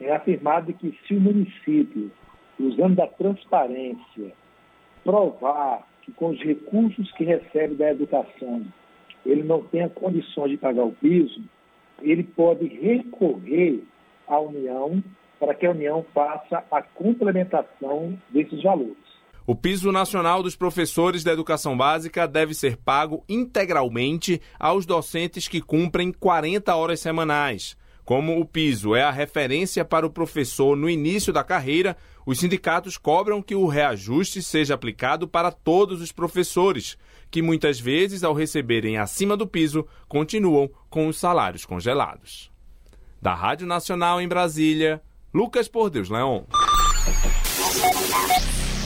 é afirmado que se o município, usando da transparência, provar que com os recursos que recebe da educação ele não tenha condições de pagar o piso, ele pode recorrer à União para que a União faça a complementação desses valores. O piso nacional dos professores da educação básica deve ser pago integralmente aos docentes que cumprem 40 horas semanais. Como o piso é a referência para o professor no início da carreira, os sindicatos cobram que o reajuste seja aplicado para todos os professores, que muitas vezes, ao receberem acima do piso, continuam com os salários congelados. Da Rádio Nacional em Brasília, Lucas Por Deus.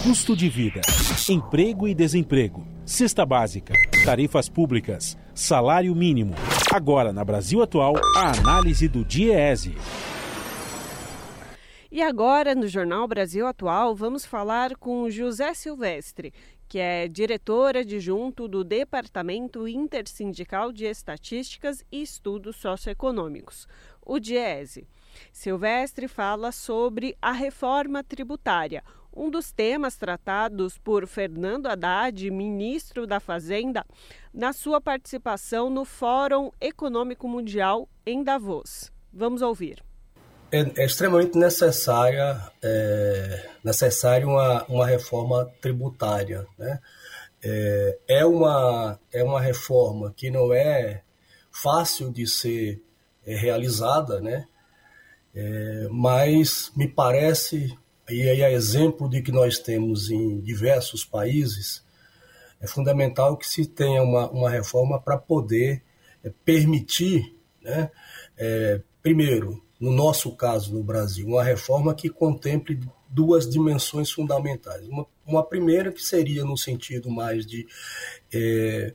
Custo de vida, emprego e desemprego, cesta básica, tarifas públicas, salário mínimo. Agora, na Brasil Atual, a análise do DIEESE. E agora, no Jornal Brasil Atual, vamos falar com José Silvestre, que é diretor adjunto do Departamento Intersindical de Estatísticas e Estudos Socioeconômicos, o DIESE. Silvestre fala sobre a reforma tributária, um dos temas tratados por Fernando Haddad, ministro da Fazenda, na sua participação no Fórum Econômico Mundial em Davos. Vamos ouvir. É, é extremamente necessária é, necessário uma, uma reforma tributária. Né? É, é, uma, é uma reforma que não é fácil de ser é, realizada, né? É, mas me parece, e aí é exemplo de que nós temos em diversos países, É fundamental que se tenha uma, uma reforma para poder é, permitir, né, é, primeiro, no nosso caso no Brasil, uma reforma que contemple duas dimensões fundamentais. Uma, uma primeira que seria no sentido mais de é,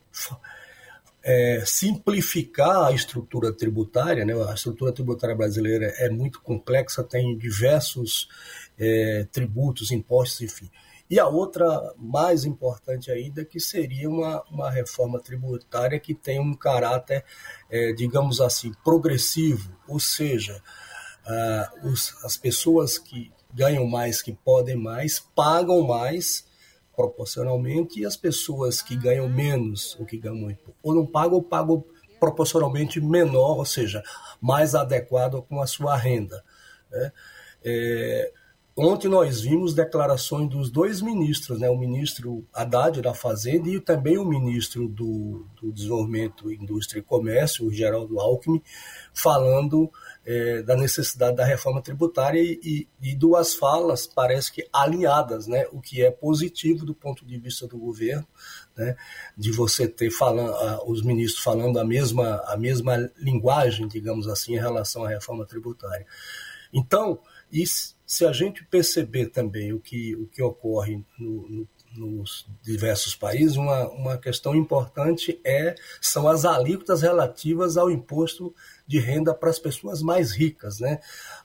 é, simplificar a estrutura tributária, né? a estrutura tributária brasileira é muito complexa, tem diversos é, tributos, impostos, enfim. E a outra, mais importante ainda, que seria uma, uma reforma tributária que tem um caráter, é, digamos assim, progressivo, ou seja, uh, os, as pessoas que ganham mais, que podem mais, pagam mais proporcionalmente, e as pessoas que ganham menos, ou que ganham muito, ou não pagam, pagam proporcionalmente menor, ou seja, mais adequado com a sua renda. Né? É, Ontem nós vimos declarações dos dois ministros, né, o ministro Haddad da Fazenda e também o ministro do, do Desenvolvimento, Indústria e Comércio, o Geraldo Alckmin, falando é, da necessidade da reforma tributária e, e, duas falas parece que alinhadas, né, o que é positivo do ponto de vista do governo, né, de você ter falando, os ministros falando a mesma, a mesma linguagem, digamos assim, em relação à reforma tributária. Então, isso se a gente perceber também o que, o que ocorre no, no, nos diversos países, uma, uma questão importante é são as alíquotas relativas ao imposto de renda para as pessoas mais ricas. Né?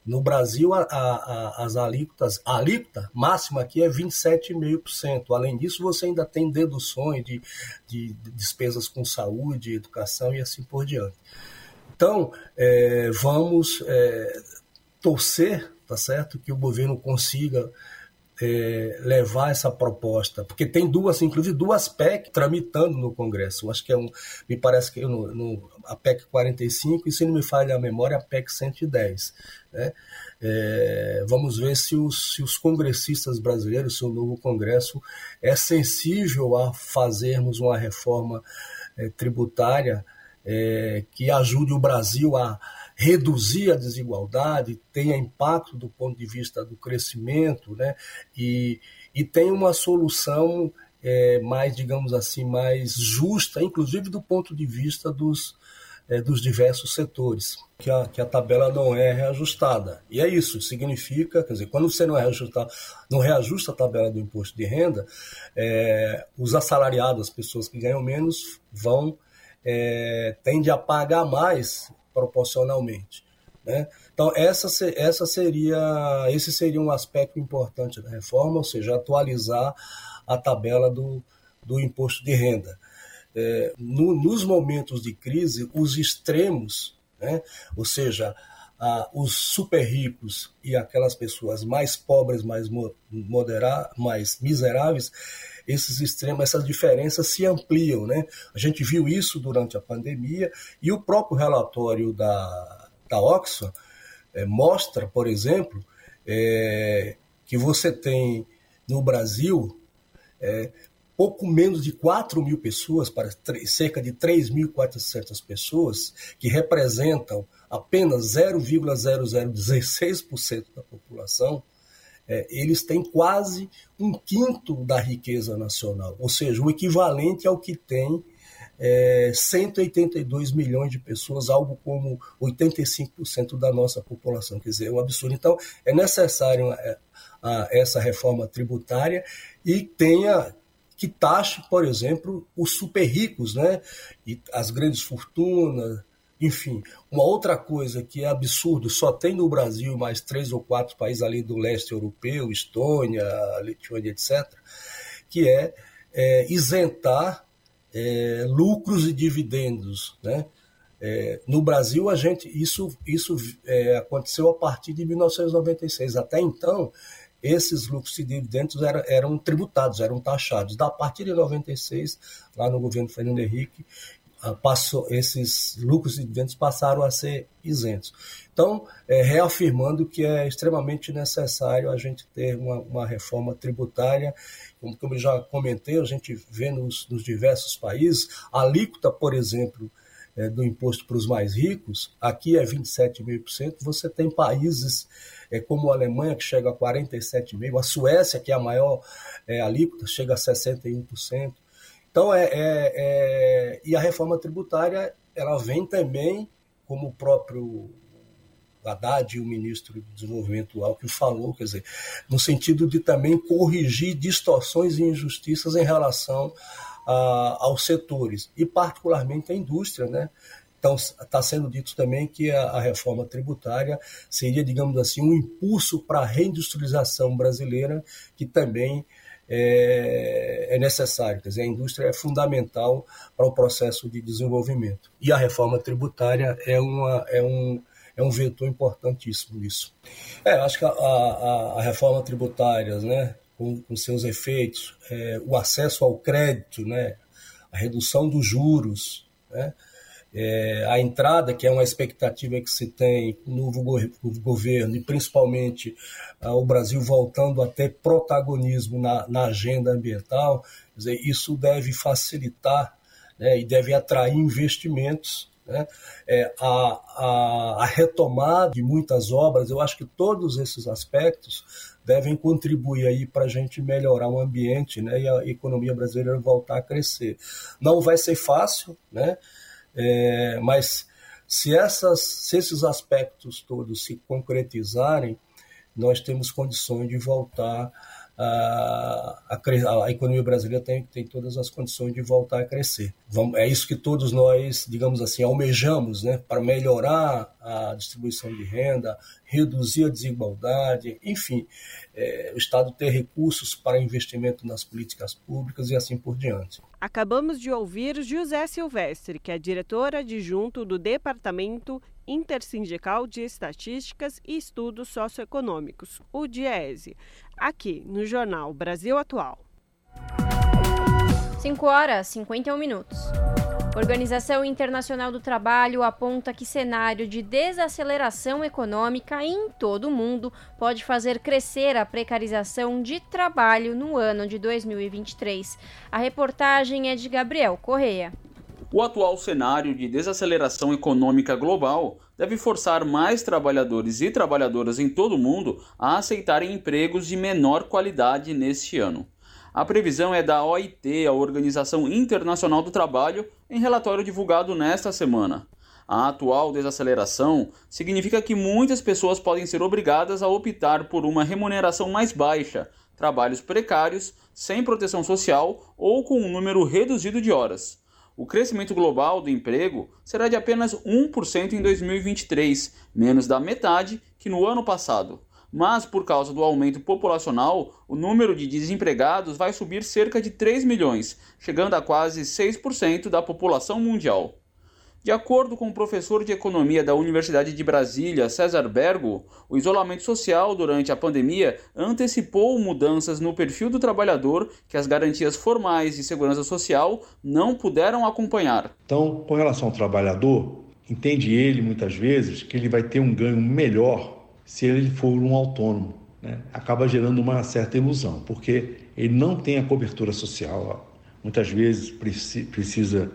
No Brasil, a, a, as alíquotas, a alíquota máxima aqui é 27,5%. Além disso, você ainda tem deduções de, de, de despesas com saúde, educação e assim por diante. Então, é, vamos é, torcer tá certo? Que o governo consiga é, levar essa proposta, porque tem duas, inclusive duas PEC tramitando no Congresso. Eu acho que é um, me parece que no, no, a PEC 45 e se não me falha a memória, a PEC 110. Né? É, vamos ver se os, se os congressistas brasileiros, se o novo Congresso é sensível a fazermos uma reforma é, tributária é, que ajude o Brasil a reduzir a desigualdade, tenha impacto do ponto de vista do crescimento, né? E, e tem uma solução é, mais, digamos assim, mais justa, inclusive do ponto de vista dos, é, dos diversos setores, que a, que a tabela não é reajustada. E é isso, significa, quer dizer, quando você não, reajusta, não reajusta a tabela do imposto de renda, é, os assalariados, as pessoas que ganham menos, vão é, tende a pagar mais proporcionalmente. Né? Então, essa, essa seria, esse seria um aspecto importante da reforma, ou seja, atualizar a tabela do, do imposto de renda. É, no, nos momentos de crise, os extremos, né? ou seja, a, os super ricos e aquelas pessoas mais pobres, mais, moderar, mais miseráveis, esses extremos, essas diferenças se ampliam. Né? A gente viu isso durante a pandemia e o próprio relatório da, da Oxfam é, mostra, por exemplo, é, que você tem no Brasil é, pouco menos de 4 mil pessoas, para cerca de 3.400 pessoas, que representam apenas 0,0016% da população, é, eles têm quase um quinto da riqueza nacional, ou seja, o equivalente ao que tem é, 182 milhões de pessoas, algo como 85% da nossa população. Quer dizer, é um absurdo. Então, é necessário a, a, essa reforma tributária e tenha que taxe, por exemplo, os super ricos, né? E as grandes fortunas, enfim, uma outra coisa que é absurdo, só tem no Brasil mais três ou quatro países ali do leste europeu, Estônia, Lituânia, etc., que é, é isentar é, lucros e dividendos, né? É, no Brasil, a gente isso, isso é, aconteceu a partir de 1996. Até então, esses lucros e dividendos eram, eram tributados, eram taxados. Da partir de 96, lá no governo Fernando Henrique, passou, esses lucros e dividendos passaram a ser isentos. Então, é, reafirmando que é extremamente necessário a gente ter uma, uma reforma tributária, como, como eu já comentei, a gente vê nos, nos diversos países, a alíquota, por exemplo, é, do imposto para os mais ricos, aqui é 27,5%, você tem países é, como a Alemanha, que chega a 47,5%, a Suécia, que é a maior é, alíquota, chega a 61%, Então, é, é, é, e a reforma tributária ela vem também, como o próprio Haddad, o ministro do Desenvolvimento Alckmin, falou, quer dizer, no sentido de também corrigir distorções e injustiças em relação a, aos setores, e particularmente a indústria, né? Então, está sendo dito também que a, a, reforma tributária seria, digamos assim, um impulso para a reindustrialização brasileira, que também é, é, necessário. Quer dizer, a indústria é fundamental para o processo de desenvolvimento. E a reforma tributária é, uma, é, um, é um vetor importantíssimo nisso. É, acho que a, a, a reforma tributária, né, com, com seus efeitos, é, o acesso ao crédito, né, a redução dos juros, né, é, a entrada, que é uma expectativa que se tem no novo governo, e principalmente ah, o Brasil voltando a ter protagonismo na, na agenda ambiental, dizer, isso deve facilitar né, e deve atrair investimentos. Né? É, a, a, a retomada de muitas obras, eu acho que todos esses aspectos devem contribuir aí para a gente melhorar o ambiente né, e a economia brasileira voltar a crescer. Não vai ser fácil, né? É, mas se, essas, se esses aspectos todos se concretizarem, nós temos condições de voltar a, a, a, economia brasileira tem, tem todas as condições de voltar a crescer. Vamos, é isso que todos nós, digamos assim, almejamos, né, para melhorar a distribuição de renda, reduzir a desigualdade, enfim, é, o Estado ter recursos para investimento nas políticas públicas e assim por diante. Acabamos de ouvir José Silvestre, que é diretor adjunto do Departamento Intersindical de Estatísticas e Estudos Socioeconômicos, o DIESE, aqui no Jornal Brasil Atual. 5 horas e 51 minutos. Organização Internacional do Trabalho aponta que cenário de desaceleração econômica em todo o mundo pode fazer crescer a precarização de trabalho no ano de 2023. A reportagem é de Gabriel Correia. O atual cenário de desaceleração econômica global deve forçar mais trabalhadores e trabalhadoras em todo o mundo a aceitarem empregos de menor qualidade neste ano. A previsão é da OIT, a Organização Internacional do Trabalho, em relatório divulgado nesta semana. A atual desaceleração significa que muitas pessoas podem ser obrigadas a optar por uma remuneração mais baixa, trabalhos precários, sem proteção social ou com um número reduzido de horas o crescimento global do emprego será de apenas 1% em 2023, menos da metade que no ano passado. Mas, por causa do aumento populacional, o número de desempregados vai subir cerca de 3 milhões, chegando a quase 6% da população mundial. De acordo com o professor de economia da Universidade de Brasília, César Bergo, o isolamento social durante a pandemia antecipou mudanças no perfil do trabalhador que as garantias formais de segurança social não puderam acompanhar. Então, com relação ao trabalhador, entende ele muitas vezes que ele vai ter um ganho melhor se ele for um autônomo. Né? Acaba gerando uma certa ilusão, porque ele não tem a cobertura social, muitas vezes precisa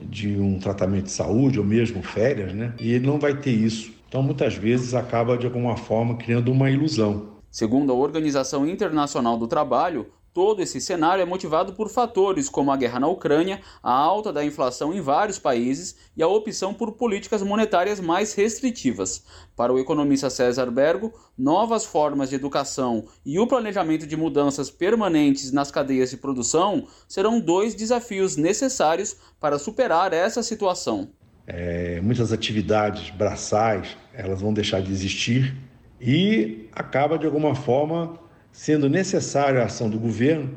de um tratamento de saúde ou mesmo férias, né? E ele não vai ter isso. Então, muitas vezes, acaba de alguma forma criando uma ilusão. Segundo a Organização Internacional do Trabalho, Todo esse cenário é motivado por fatores como a guerra na Ucrânia, a alta da inflação em vários países e a opção por políticas monetárias mais restritivas. Para o economista César Bergo, novas formas de educação e o planejamento de mudanças permanentes nas cadeias de produção serão dois desafios necessários para superar essa situação. É, muitas atividades braçais elas vão deixar de existir e acaba de alguma forma sendo necessária a ação do governo,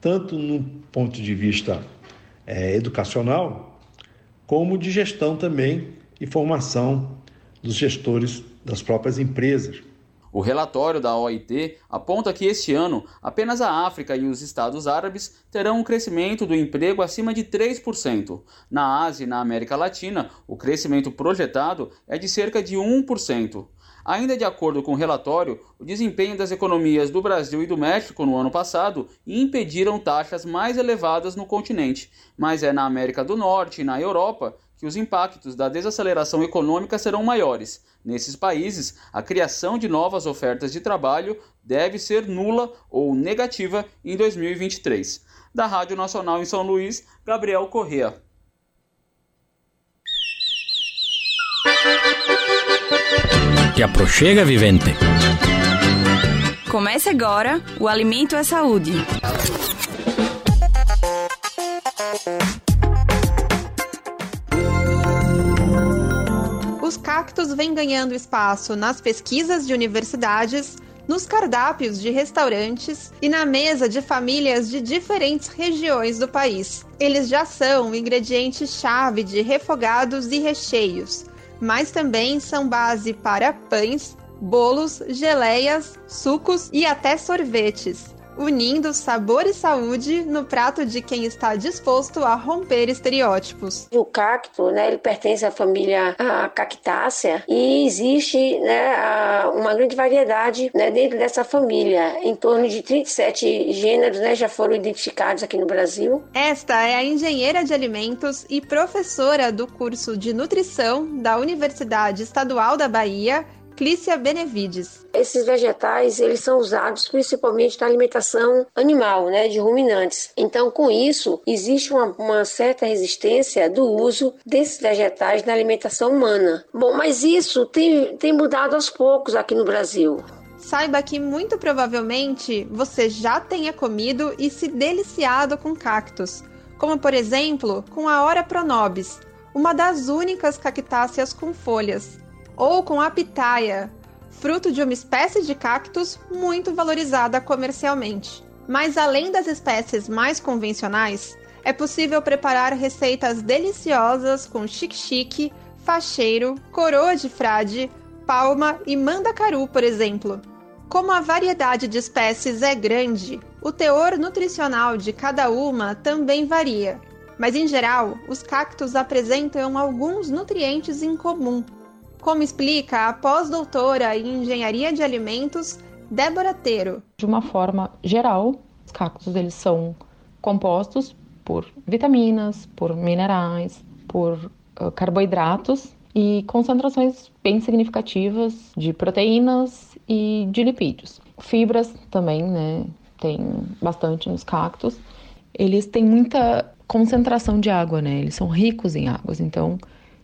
tanto no ponto de vista é, educacional, como de gestão também e formação dos gestores das próprias empresas. O relatório da OIT aponta que este ano apenas a África e os Estados Árabes terão um crescimento do emprego acima de 3%. Na Ásia e na América Latina, o crescimento projetado é de cerca de 1%. Ainda de acordo com o relatório, o desempenho das economias do Brasil e do México no ano passado impediram taxas mais elevadas no continente, mas é na América do Norte e na Europa que os impactos da desaceleração econômica serão maiores. Nesses países, a criação de novas ofertas de trabalho deve ser nula ou negativa em 2023. Da Rádio Nacional em São Luís, Gabriel Correa. Te aproxega, vivente. Comece agora o Alimento é Saúde. Os cactos vêm ganhando espaço nas pesquisas de universidades, nos cardápios de restaurantes e na mesa de famílias de diferentes regiões do país. Eles já são ingrediente-chave de refogados e recheios mas também são base para pães, bolos, geleias, sucos e até sorvetes unindo sabor e saúde no prato de quem está disposto a romper estereótipos. O cacto, né, ele pertence à família a cactácea e existe né, uma grande variedade né, dentro dessa família. Em torno de 37 gêneros né, já foram identificados aqui no Brasil. Esta é a engenheira de alimentos e professora do curso de nutrição da Universidade Estadual da Bahia, Clícia Benevides. Esses vegetais, eles são usados principalmente na alimentação animal, né, de ruminantes. Então, com isso, existe uma, uma certa resistência do uso desses vegetais na alimentação humana. Bom, mas isso tem, tem mudado aos poucos aqui no Brasil. Saiba que muito provavelmente você já tenha comido e se deliciado com cactos, como por exemplo com a Ora pronobis, uma das únicas cactáceas com folhas ou com a pitaia, fruto de uma espécie de cactus muito valorizada comercialmente. Mas além das espécies mais convencionais, é possível preparar receitas deliciosas com xique-xique, facheiro, coroa de frade, palma e mandacaru, por exemplo. Como a variedade de espécies é grande, o teor nutricional de cada uma também varia. Mas em geral, os cactos apresentam alguns nutrientes em comum, como explica a pós-doutora em Engenharia de Alimentos, Débora Teiro. De uma forma geral, os cactos eles são compostos por vitaminas, por minerais, por carboidratos e concentrações bem significativas de proteínas e de lipídios. Fibras também, né? Tem bastante nos cactos. Eles têm muita concentração de água, né? Eles são ricos em águas, então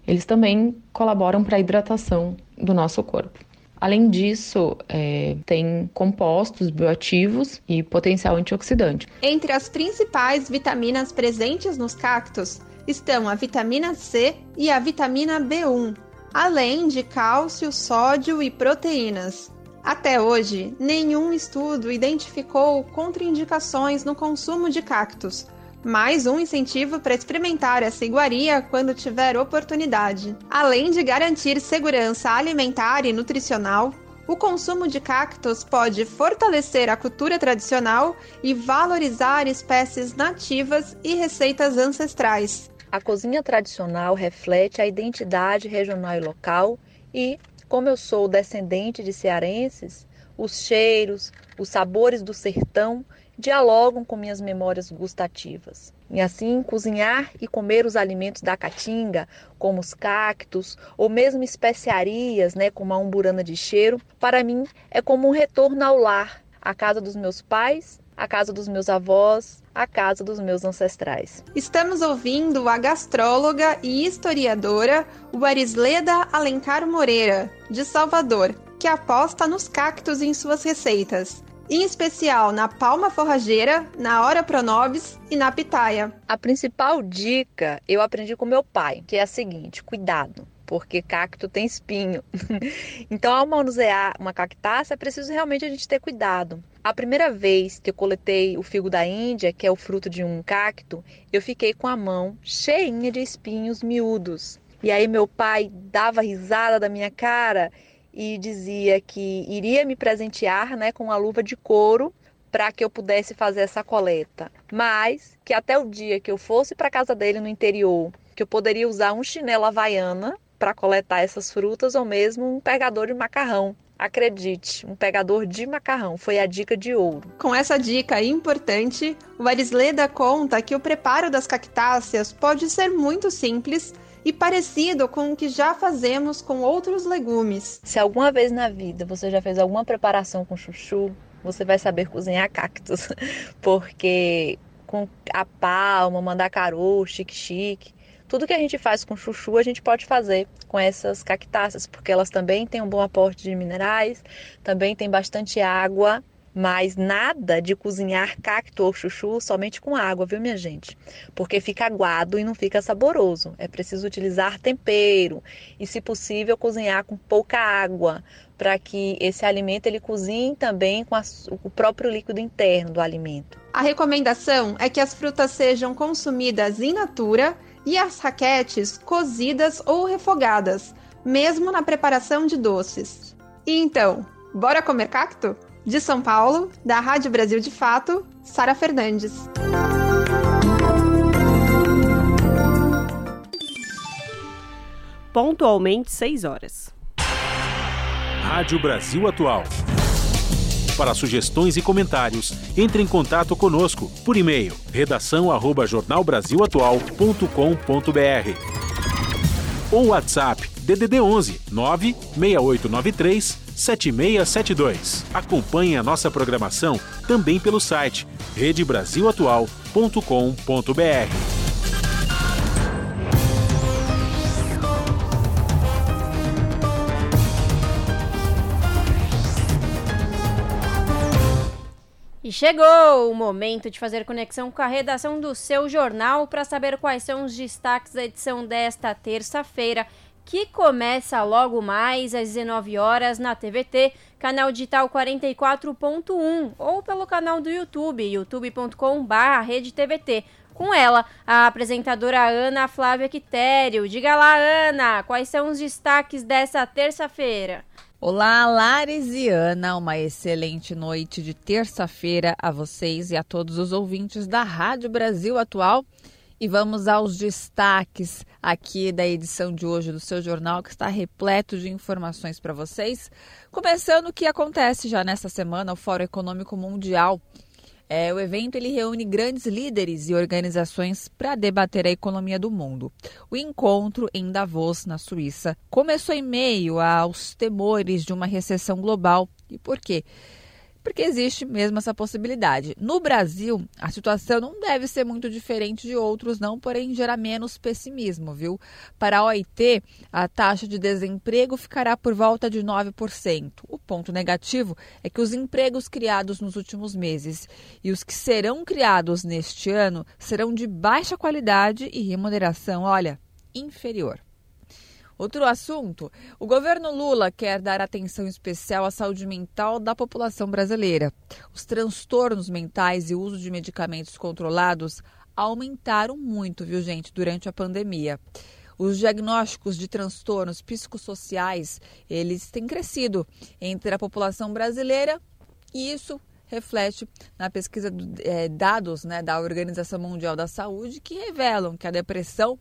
eles também colaboram para a hidratação do nosso corpo. Além disso, é, tem compostos bioativos e potencial antioxidante. Entre as principais vitaminas presentes nos cactos estão a vitamina C e a vitamina B1, além de cálcio, sódio e proteínas. Até hoje, nenhum estudo identificou contraindicações no consumo de cactos, mais um incentivo para experimentar essa iguaria quando tiver oportunidade. Além de garantir segurança alimentar e nutricional, o consumo de cactos pode fortalecer a cultura tradicional e valorizar espécies nativas e receitas ancestrais. A cozinha tradicional reflete a identidade regional e local e, como eu sou descendente de cearenses, os cheiros, os sabores do sertão dialogam com minhas memórias gustativas. E assim, cozinhar e comer os alimentos da caatinga, como os cactos, ou mesmo especiarias, né, como a umburana de cheiro, para mim é como um retorno ao lar, à casa dos meus pais, à casa dos meus avós, à casa dos meus ancestrais. Estamos ouvindo a gastróloga e historiadora Warisleda Alencar Moreira, de Salvador, que aposta nos cactos em suas receitas em especial na palma forrageira, na hora pronobis e na pitaia. A principal dica eu aprendi com meu pai, que é a seguinte: cuidado porque cacto tem espinho. então, ao manusear uma cactácea, é preciso realmente a gente ter cuidado. A primeira vez que eu coletei o figo da Índia, que é o fruto de um cacto, eu fiquei com a mão cheinha de espinhos miúdos. E aí meu pai dava risada da minha cara e dizia que iria me presentear né, com uma luva de couro para que eu pudesse fazer essa coleta, mas que até o dia que eu fosse para casa dele no interior, que eu poderia usar um chinelo havaiana para coletar essas frutas ou mesmo um pegador de macarrão. Acredite, um pegador de macarrão foi a dica de ouro. Com essa dica importante, o Arisleda conta que o preparo das cactáceas pode ser muito simples e parecido com o que já fazemos com outros legumes. Se alguma vez na vida você já fez alguma preparação com chuchu, você vai saber cozinhar cactos, porque com a palma, mandacaru, chique-chique, tudo que a gente faz com chuchu a gente pode fazer com essas cactáceas, porque elas também têm um bom aporte de minerais, também tem bastante água mas nada de cozinhar cacto ou chuchu somente com água, viu, minha gente? Porque fica aguado e não fica saboroso. É preciso utilizar tempero e, se possível, cozinhar com pouca água, para que esse alimento ele cozinhe também com a, o próprio líquido interno do alimento. A recomendação é que as frutas sejam consumidas in natura e as raquetes cozidas ou refogadas, mesmo na preparação de doces. E então, bora comer cacto? De São Paulo, da Rádio Brasil de Fato, Sara Fernandes. Pontualmente 6 horas. Rádio Brasil Atual. Para sugestões e comentários, entre em contato conosco por e-mail redação@jornalbrasilatual.com.br ou WhatsApp DDD 11 96893 7672. Acompanhe a nossa programação também pelo site redebrasilatual.com.br. E chegou o momento de fazer conexão com a redação do seu jornal para saber quais são os destaques da edição desta terça-feira que começa logo mais às 19 horas na TVT, canal digital 44.1 ou pelo canal do YouTube, youtube.com/redetvt. Com ela, a apresentadora Ana Flávia Quitério. Diga lá, Ana, quais são os destaques dessa terça-feira? Olá, Lares e Ana, uma excelente noite de terça-feira a vocês e a todos os ouvintes da Rádio Brasil Atual. E vamos aos destaques aqui da edição de hoje do seu jornal, que está repleto de informações para vocês. Começando o que acontece já nesta semana, o Fórum Econômico Mundial. É, o evento ele reúne grandes líderes e organizações para debater a economia do mundo. O encontro em Davos, na Suíça, começou em meio aos temores de uma recessão global. E por quê? Porque existe mesmo essa possibilidade. No Brasil, a situação não deve ser muito diferente de outros, não, porém gera menos pessimismo, viu? Para a OIT, a taxa de desemprego ficará por volta de 9%. O ponto negativo é que os empregos criados nos últimos meses e os que serão criados neste ano serão de baixa qualidade e remuneração, olha, inferior. Outro assunto: o governo Lula quer dar atenção especial à saúde mental da população brasileira. Os transtornos mentais e o uso de medicamentos controlados aumentaram muito, viu, gente, durante a pandemia. Os diagnósticos de transtornos psicossociais, eles têm crescido entre a população brasileira e isso reflete na pesquisa de é, dados né, da Organização Mundial da Saúde que revelam que a depressão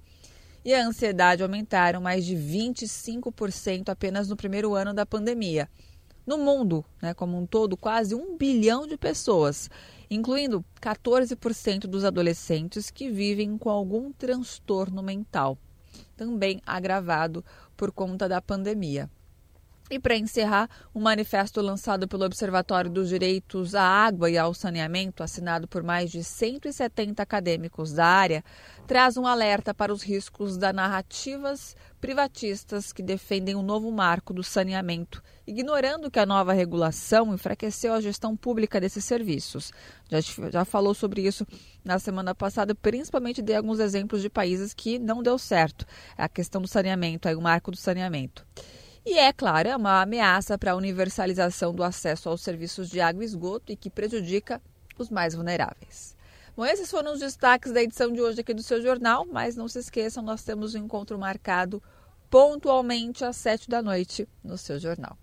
e a ansiedade aumentaram mais de 25% apenas no primeiro ano da pandemia. No mundo, né, como um todo, quase um bilhão de pessoas, incluindo 14% dos adolescentes que vivem com algum transtorno mental, também agravado por conta da pandemia. E para encerrar, um manifesto lançado pelo Observatório dos Direitos à Água e ao Saneamento, assinado por mais de 170 acadêmicos da área, traz um alerta para os riscos das narrativas privatistas que defendem o um novo marco do saneamento, ignorando que a nova regulação enfraqueceu a gestão pública desses serviços. Já, já falou sobre isso na semana passada, principalmente dei alguns exemplos de países que não deu certo. A questão do saneamento, aí, o marco do saneamento. E é, claro, é uma ameaça para a universalização do acesso aos serviços de água e esgoto e que prejudica os mais vulneráveis. Bom, esses foram os destaques da edição de hoje aqui do seu jornal, mas não se esqueçam, nós temos um encontro marcado pontualmente às sete da noite no seu jornal.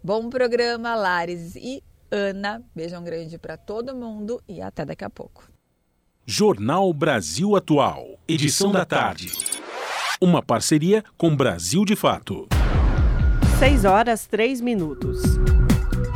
Bom programa, Lares e Ana. Beijão grande para todo mundo e até daqui a pouco. Jornal Brasil Atual, edição da tarde. Uma parceria com Brasil de Fato. 6 horas 3 minutos.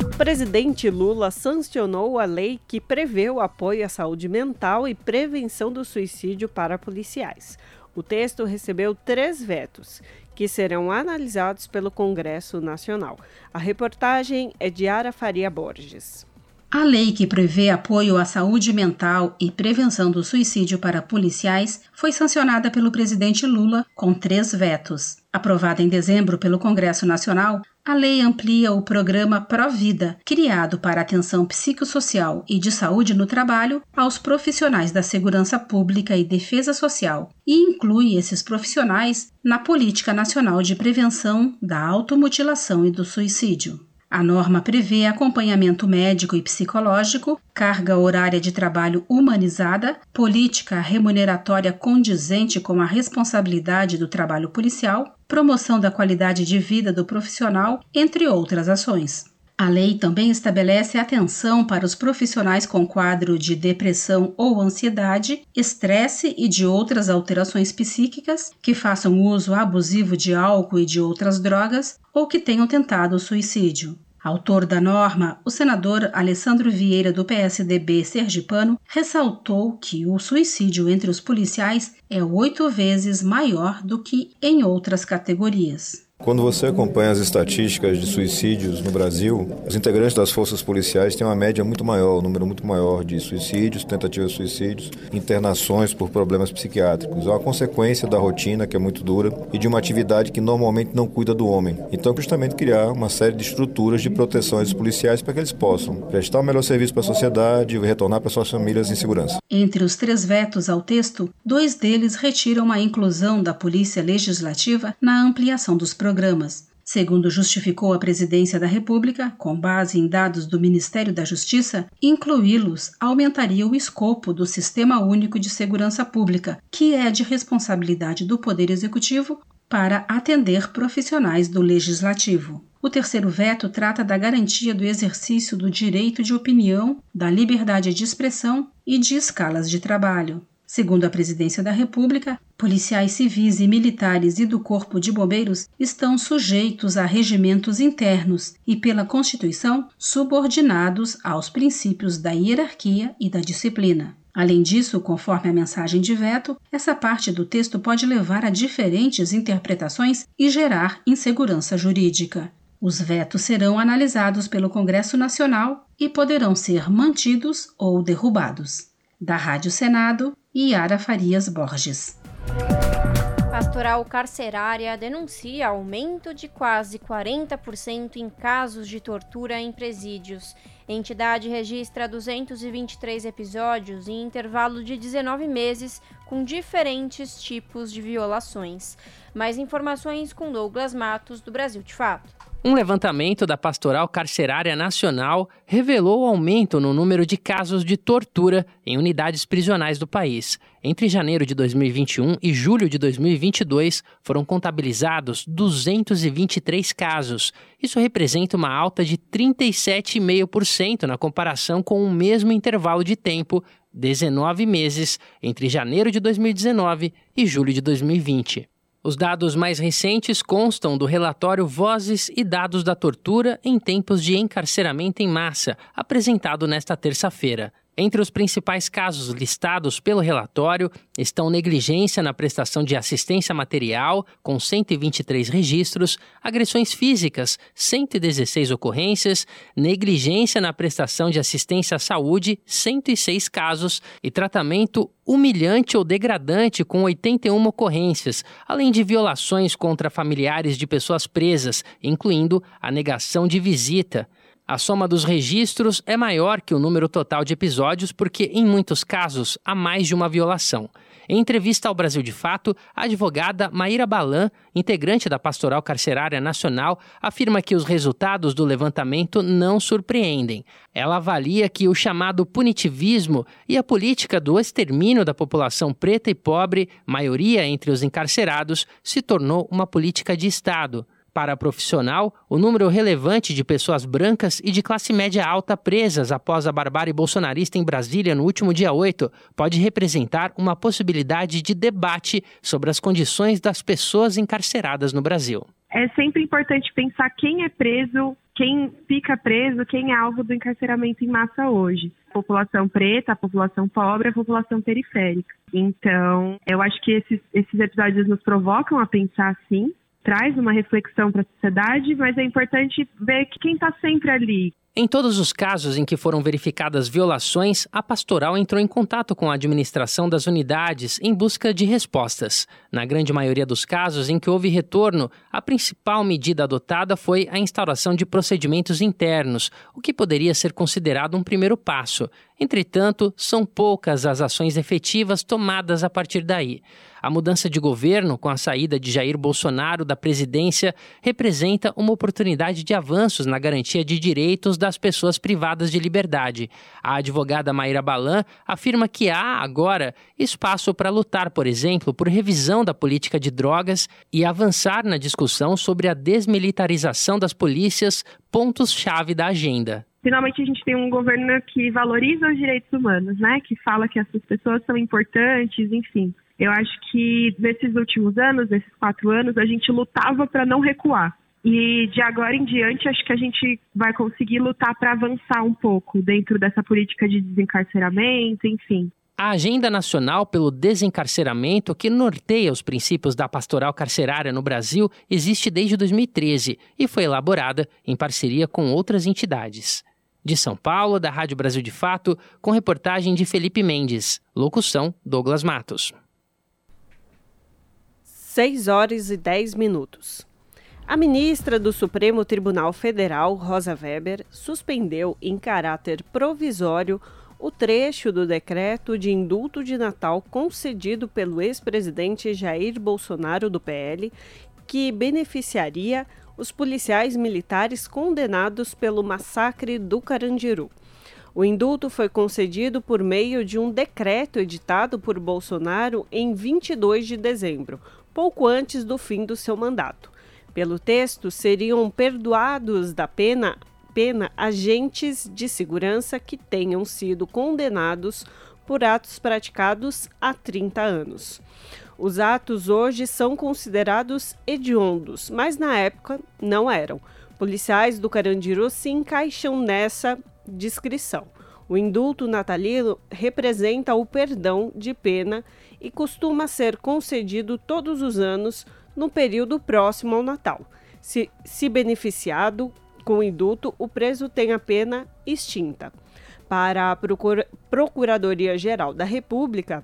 O presidente Lula sancionou a lei que prevê o apoio à saúde mental e prevenção do suicídio para policiais. O texto recebeu três vetos, que serão analisados pelo Congresso Nacional. A reportagem é de Ara Faria Borges. A lei que prevê apoio à saúde mental e prevenção do suicídio para policiais foi sancionada pelo presidente Lula com três vetos. Aprovada em dezembro pelo Congresso Nacional, a lei amplia o programa Provida, criado para atenção psicossocial e de saúde no trabalho aos profissionais da segurança pública e defesa social, e inclui esses profissionais na Política Nacional de Prevenção da Automutilação e do Suicídio. A norma prevê acompanhamento médico e psicológico, carga horária de trabalho humanizada, política remuneratória condizente com a responsabilidade do trabalho policial, promoção da qualidade de vida do profissional, entre outras ações. A lei também estabelece atenção para os profissionais com quadro de depressão ou ansiedade, estresse e de outras alterações psíquicas que façam uso abusivo de álcool e de outras drogas ou que tenham tentado suicídio. Autor da norma, o senador Alessandro Vieira, do PSDB sergipano, ressaltou que o suicídio entre os policiais é oito vezes maior do que em outras categorias. Quando você acompanha as estatísticas de suicídios no Brasil, os integrantes das forças policiais têm uma média muito maior, um número muito maior de suicídios, tentativas de suicídios, internações por problemas psiquiátricos. É uma consequência da rotina, que é muito dura, e de uma atividade que normalmente não cuida do homem. Então, justamente criar uma série de estruturas de proteção dos policiais para que eles possam prestar o melhor serviço para a sociedade e retornar para suas famílias em segurança. Entre os três vetos ao texto, dois deles retiram a inclusão da Polícia Legislativa na ampliação dos programas programas. Segundo justificou a Presidência da República, com base em dados do Ministério da Justiça, incluí-los aumentaria o escopo do Sistema Único de Segurança Pública, que é de responsabilidade do Poder Executivo, para atender profissionais do Legislativo. O terceiro veto trata da garantia do exercício do direito de opinião, da liberdade de expressão e de escalas de trabalho. Segundo a Presidência da República, policiais civis e militares e do Corpo de Bombeiros estão sujeitos a regimentos internos e, pela Constituição, subordinados aos princípios da hierarquia e da disciplina. Além disso, conforme a mensagem de veto, essa parte do texto pode levar a diferentes interpretações e gerar insegurança jurídica. Os vetos serão analisados pelo Congresso Nacional e poderão ser mantidos ou derrubados. Da Rádio Senado, Yara Farias Borges. Pastoral Carcerária denuncia aumento de quase 40% em casos de tortura em presídios. Entidade registra 223 episódios em intervalo de 19 meses com diferentes tipos de violações. Mais informações com Douglas Matos, do Brasil de Fato. Um levantamento da Pastoral Carcerária Nacional revelou o aumento no número de casos de tortura em unidades prisionais do país. Entre janeiro de 2021 e julho de 2022, foram contabilizados 223 casos. Isso representa uma alta de 37,5% na comparação com o mesmo intervalo de tempo 19 meses entre janeiro de 2019 e julho de 2020. Os dados mais recentes constam do relatório Vozes e Dados da Tortura em Tempos de Encarceramento em Massa, apresentado nesta terça-feira. Entre os principais casos listados pelo relatório estão negligência na prestação de assistência material, com 123 registros, agressões físicas, 116 ocorrências, negligência na prestação de assistência à saúde, 106 casos, e tratamento humilhante ou degradante, com 81 ocorrências, além de violações contra familiares de pessoas presas, incluindo a negação de visita. A soma dos registros é maior que o número total de episódios porque, em muitos casos, há mais de uma violação. Em entrevista ao Brasil de Fato, a advogada Maíra Balan, integrante da Pastoral Carcerária Nacional, afirma que os resultados do levantamento não surpreendem. Ela avalia que o chamado punitivismo e a política do extermínio da população preta e pobre, maioria entre os encarcerados, se tornou uma política de Estado. Para a profissional, o número relevante de pessoas brancas e de classe média alta presas após a barbárie bolsonarista em Brasília no último dia 8 pode representar uma possibilidade de debate sobre as condições das pessoas encarceradas no Brasil. É sempre importante pensar quem é preso, quem fica preso, quem é alvo do encarceramento em massa hoje. A população preta, a população pobre, a população periférica. Então, eu acho que esses, esses episódios nos provocam a pensar assim, traz uma reflexão para a sociedade, mas é importante ver que quem está sempre ali, em todos os casos em que foram verificadas violações, a pastoral entrou em contato com a administração das unidades em busca de respostas. Na grande maioria dos casos em que houve retorno, a principal medida adotada foi a instauração de procedimentos internos, o que poderia ser considerado um primeiro passo. Entretanto, são poucas as ações efetivas tomadas a partir daí. A mudança de governo, com a saída de Jair Bolsonaro da presidência, representa uma oportunidade de avanços na garantia de direitos das pessoas privadas de liberdade. A advogada Maíra Balan afirma que há, agora, espaço para lutar, por exemplo, por revisão da política de drogas e avançar na discussão sobre a desmilitarização das polícias, pontos-chave da agenda finalmente a gente tem um governo que valoriza os direitos humanos, né? Que fala que essas pessoas são importantes, enfim. Eu acho que nesses últimos anos, nesses quatro anos, a gente lutava para não recuar. E de agora em diante, acho que a gente vai conseguir lutar para avançar um pouco dentro dessa política de desencarceramento, enfim. A Agenda Nacional pelo Desencarceramento, que norteia os princípios da pastoral carcerária no Brasil, existe desde 2013 e foi elaborada em parceria com outras entidades. De São Paulo, da Rádio Brasil de Fato, com reportagem de Felipe Mendes. Locução: Douglas Matos. 6 horas e 10 minutos. A ministra do Supremo Tribunal Federal, Rosa Weber, suspendeu em caráter provisório o trecho do decreto de indulto de Natal concedido pelo ex-presidente Jair Bolsonaro do PL, que beneficiaria os policiais militares condenados pelo massacre do Carandiru. O indulto foi concedido por meio de um decreto editado por Bolsonaro em 22 de dezembro, pouco antes do fim do seu mandato. Pelo texto, seriam perdoados da pena, pena agentes de segurança que tenham sido condenados por atos praticados há 30 anos. Os atos hoje são considerados hediondos, mas na época não eram. Policiais do Carandiru se encaixam nessa descrição. O indulto natalino representa o perdão de pena e costuma ser concedido todos os anos no período próximo ao Natal. Se, se beneficiado com indulto, o preso tem a pena extinta. Para a Procura Procuradoria-Geral da República,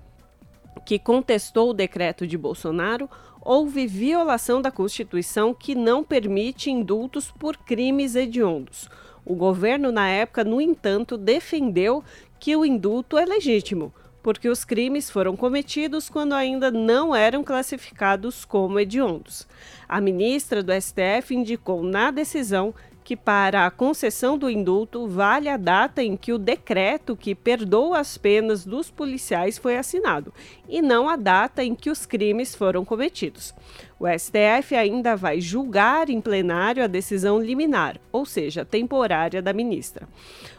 que contestou o decreto de Bolsonaro, houve violação da Constituição que não permite indultos por crimes hediondos. O governo, na época, no entanto, defendeu que o indulto é legítimo porque os crimes foram cometidos quando ainda não eram classificados como hediondos. A ministra do STF indicou na decisão que para a concessão do indulto vale a data em que o decreto que perdoa as penas dos policiais foi assinado e não a data em que os crimes foram cometidos. O STF ainda vai julgar em plenário a decisão liminar, ou seja, temporária da ministra.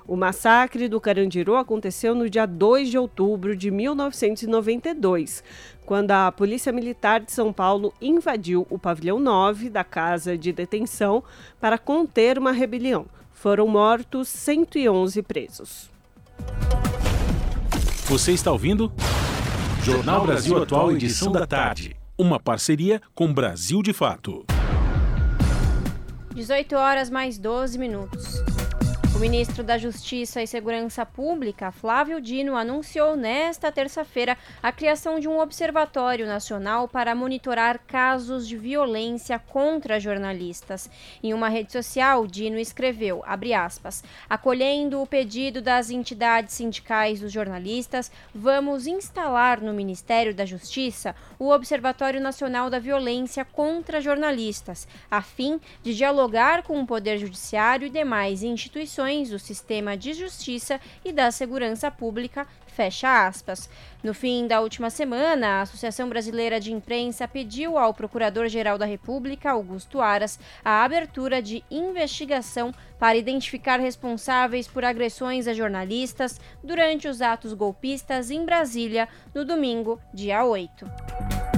O massacre do Carandiru aconteceu no dia 2 de outubro de 1992, quando a Polícia Militar de São Paulo invadiu o pavilhão 9 da casa de detenção para conter uma rebelião. Foram mortos 111 presos. Você está ouvindo? Jornal Brasil Atual, edição da tarde. Uma parceria com Brasil de Fato. 18 horas mais 12 minutos. O ministro da Justiça e Segurança Pública, Flávio Dino, anunciou nesta terça-feira a criação de um observatório nacional para monitorar casos de violência contra jornalistas. Em uma rede social, Dino escreveu, aspas, acolhendo o pedido das entidades sindicais dos jornalistas, vamos instalar no Ministério da Justiça o Observatório Nacional da Violência contra Jornalistas, a fim de dialogar com o Poder Judiciário e demais instituições do sistema de justiça e da segurança pública, fecha aspas. No fim da última semana, a Associação Brasileira de Imprensa pediu ao Procurador-Geral da República, Augusto Aras, a abertura de investigação para identificar responsáveis por agressões a jornalistas durante os atos golpistas em Brasília no domingo, dia 8.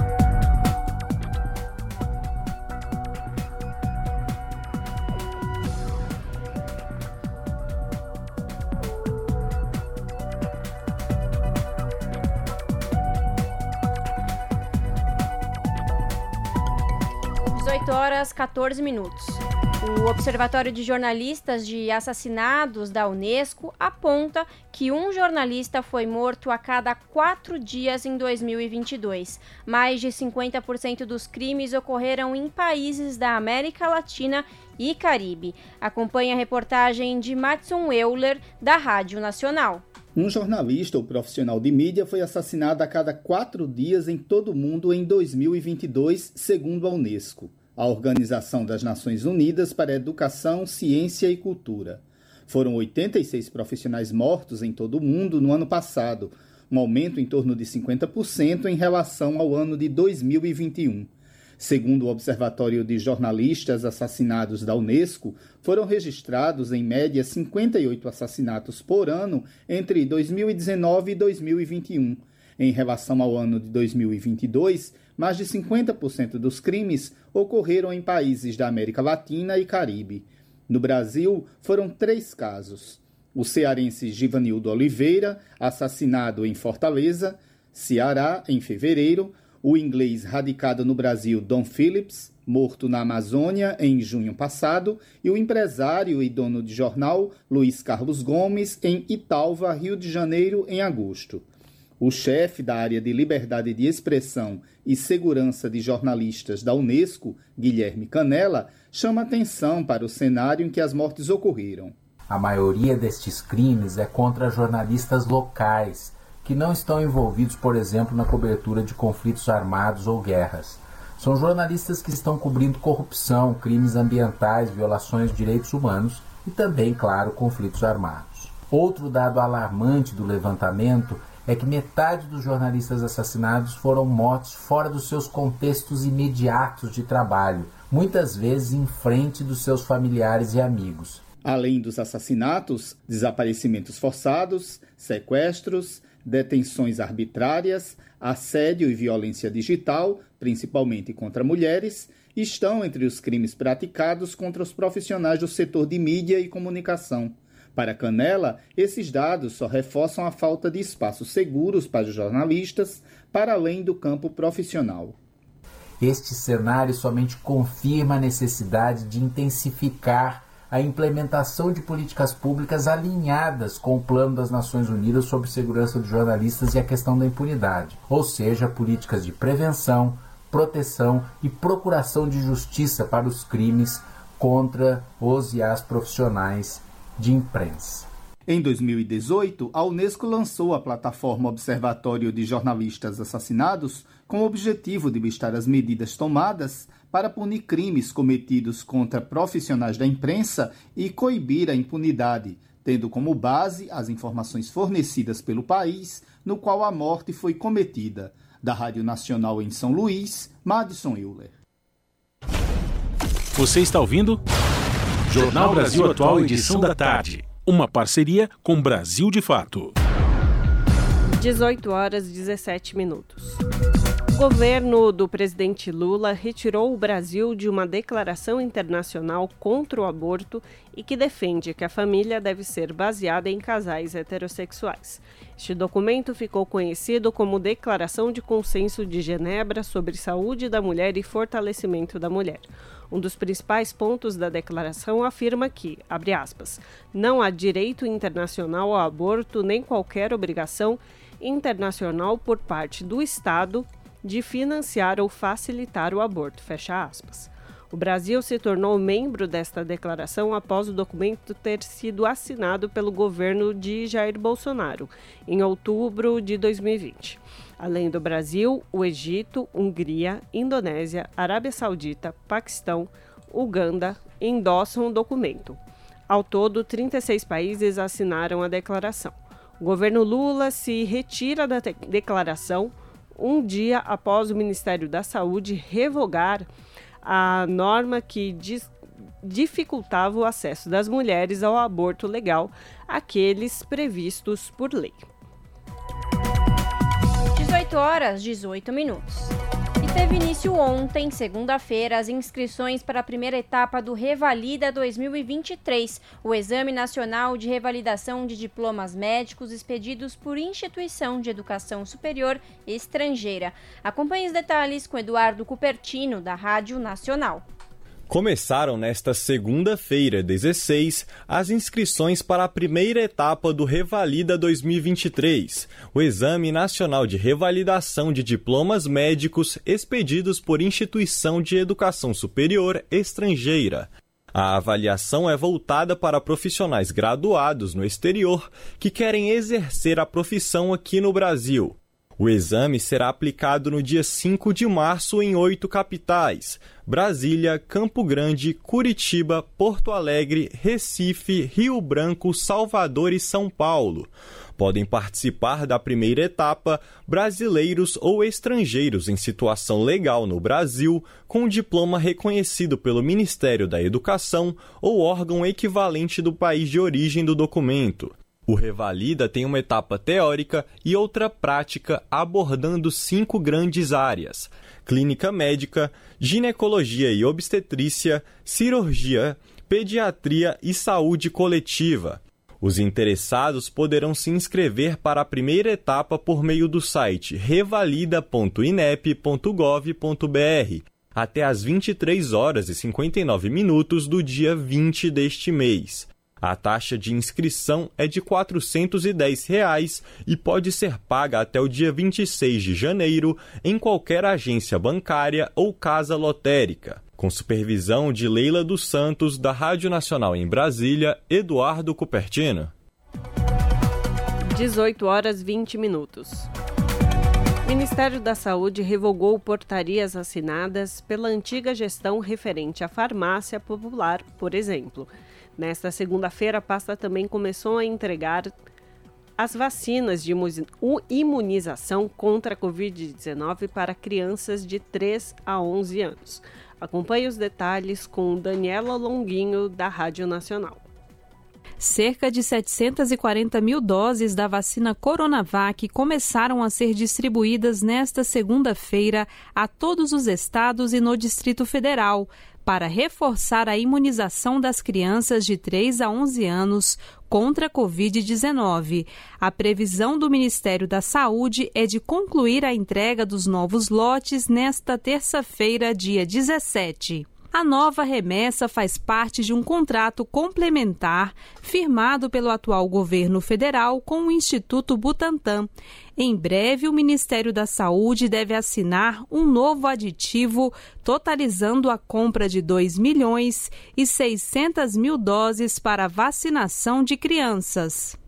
18 horas 14 minutos. O Observatório de Jornalistas de Assassinados da Unesco aponta que um jornalista foi morto a cada quatro dias em 2022. Mais de 50% dos crimes ocorreram em países da América Latina e Caribe. Acompanhe a reportagem de Matson Euler, da Rádio Nacional. Um jornalista ou profissional de mídia foi assassinado a cada quatro dias em todo o mundo em 2022, segundo a Unesco a Organização das Nações Unidas para Educação, Ciência e Cultura. Foram 86 profissionais mortos em todo o mundo no ano passado, um aumento em torno de 50% em relação ao ano de 2021. Segundo o Observatório de Jornalistas Assassinados da Unesco, foram registrados em média 58 assassinatos por ano entre 2019 e 2021. Em relação ao ano de 2022, mais de 50% dos crimes ocorreram em países da América Latina e Caribe. No Brasil, foram três casos. O cearense Givanildo Oliveira, assassinado em Fortaleza, Ceará, em fevereiro, o inglês radicado no Brasil Don Phillips, morto na Amazônia em junho passado, e o empresário e dono de jornal Luiz Carlos Gomes, em Italva, Rio de Janeiro, em agosto. O chefe da área de liberdade de expressão e segurança de jornalistas da Unesco, Guilherme Canella, chama atenção para o cenário em que as mortes ocorreram. A maioria destes crimes é contra jornalistas locais, que não estão envolvidos, por exemplo, na cobertura de conflitos armados ou guerras. São jornalistas que estão cobrindo corrupção, crimes ambientais, violações de direitos humanos e também, claro, conflitos armados. Outro dado alarmante do levantamento é que metade dos jornalistas assassinados foram mortos fora dos seus contextos imediatos de trabalho, muitas vezes em frente dos seus familiares e amigos. Além dos assassinatos, desaparecimentos forçados, sequestros, detenções arbitrárias, assédio e violência digital, principalmente contra mulheres, estão entre os crimes praticados contra os profissionais do setor de mídia e comunicação. Para Canela, esses dados só reforçam a falta de espaços seguros para os jornalistas, para além do campo profissional. Este cenário somente confirma a necessidade de intensificar a implementação de políticas públicas alinhadas com o Plano das Nações Unidas sobre segurança de jornalistas e a questão da impunidade, ou seja, políticas de prevenção, proteção e procuração de justiça para os crimes contra os e as profissionais de imprensa. Em 2018, a Unesco lançou a plataforma Observatório de Jornalistas Assassinados com o objetivo de listar as medidas tomadas para punir crimes cometidos contra profissionais da imprensa e coibir a impunidade, tendo como base as informações fornecidas pelo país no qual a morte foi cometida. Da Rádio Nacional em São Luís, Madison Euler. Você está ouvindo? Jornal Brasil Atual, edição da tarde. Uma parceria com Brasil de Fato. 18 horas e 17 minutos. O governo do presidente Lula retirou o Brasil de uma declaração internacional contra o aborto e que defende que a família deve ser baseada em casais heterossexuais. Este documento ficou conhecido como Declaração de Consenso de Genebra sobre Saúde da Mulher e Fortalecimento da Mulher. Um dos principais pontos da declaração afirma que, abre aspas, não há direito internacional ao aborto nem qualquer obrigação internacional por parte do Estado de financiar ou facilitar o aborto, fecha aspas. O Brasil se tornou membro desta declaração após o documento ter sido assinado pelo governo de Jair Bolsonaro em outubro de 2020. Além do Brasil, o Egito, Hungria, Indonésia, Arábia Saudita, Paquistão, Uganda endossam o documento. Ao todo, 36 países assinaram a declaração. O governo Lula se retira da declaração um dia após o Ministério da Saúde revogar a norma que dificultava o acesso das mulheres ao aborto legal, aqueles previstos por lei. 18 horas 18 minutos. Teve início ontem, segunda-feira, as inscrições para a primeira etapa do Revalida 2023, o Exame Nacional de Revalidação de Diplomas Médicos expedidos por instituição de educação superior estrangeira. Acompanhe os detalhes com Eduardo Cupertino, da Rádio Nacional. Começaram nesta segunda-feira, 16, as inscrições para a primeira etapa do Revalida 2023, o Exame Nacional de Revalidação de Diplomas Médicos expedidos por instituição de educação superior estrangeira. A avaliação é voltada para profissionais graduados no exterior que querem exercer a profissão aqui no Brasil. O exame será aplicado no dia 5 de março em oito capitais: Brasília, Campo Grande, Curitiba, Porto Alegre, Recife, Rio Branco, Salvador e São Paulo. Podem participar da primeira etapa brasileiros ou estrangeiros em situação legal no Brasil, com diploma reconhecido pelo Ministério da Educação ou órgão equivalente do país de origem do documento. O Revalida tem uma etapa teórica e outra prática abordando cinco grandes áreas: clínica médica, ginecologia e obstetrícia, cirurgia, pediatria e saúde coletiva. Os interessados poderão se inscrever para a primeira etapa por meio do site revalida.inep.gov.br até às 23 horas e 59 minutos do dia 20 deste mês. A taxa de inscrição é de 410 reais e pode ser paga até o dia 26 de janeiro em qualquer agência bancária ou casa lotérica. Com supervisão de Leila dos Santos, da Rádio Nacional em Brasília, Eduardo Cupertino. 18 horas 20 minutos. O Ministério da Saúde revogou portarias assinadas pela antiga gestão referente à farmácia popular, por exemplo. Nesta segunda-feira, a pasta também começou a entregar as vacinas de imunização contra a Covid-19 para crianças de 3 a 11 anos. Acompanhe os detalhes com Daniela Longuinho, da Rádio Nacional. Cerca de 740 mil doses da vacina Coronavac começaram a ser distribuídas nesta segunda-feira a todos os estados e no Distrito Federal para reforçar a imunização das crianças de 3 a 11 anos contra a Covid-19. A previsão do Ministério da Saúde é de concluir a entrega dos novos lotes nesta terça-feira, dia 17. A nova remessa faz parte de um contrato complementar firmado pelo atual governo federal com o Instituto Butantan. Em breve, o Ministério da Saúde deve assinar um novo aditivo, totalizando a compra de 2 milhões e 600 mil doses para vacinação de crianças.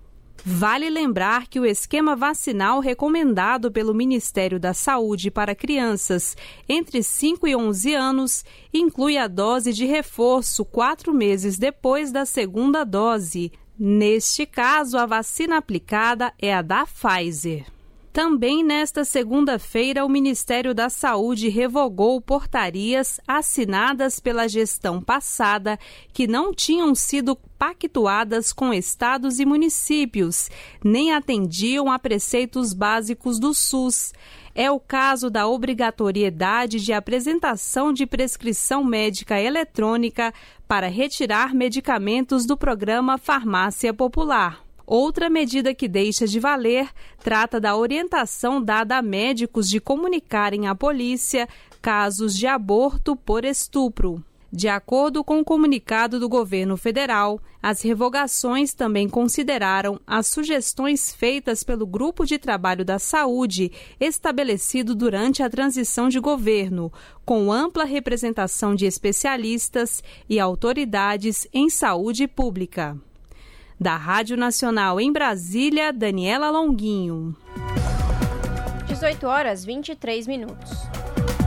Vale lembrar que o esquema vacinal recomendado pelo Ministério da Saúde para crianças entre 5 e 11 anos inclui a dose de reforço quatro meses depois da segunda dose. Neste caso, a vacina aplicada é a da Pfizer. Também nesta segunda-feira, o Ministério da Saúde revogou portarias assinadas pela gestão passada que não tinham sido pactuadas com estados e municípios, nem atendiam a preceitos básicos do SUS. É o caso da obrigatoriedade de apresentação de prescrição médica eletrônica para retirar medicamentos do programa Farmácia Popular. Outra medida que deixa de valer trata da orientação dada a médicos de comunicarem à polícia casos de aborto por estupro. De acordo com o comunicado do governo federal, as revogações também consideraram as sugestões feitas pelo Grupo de Trabalho da Saúde, estabelecido durante a transição de governo, com ampla representação de especialistas e autoridades em saúde pública. Da Rádio Nacional em Brasília, Daniela Longuinho. 18 horas 23 minutos.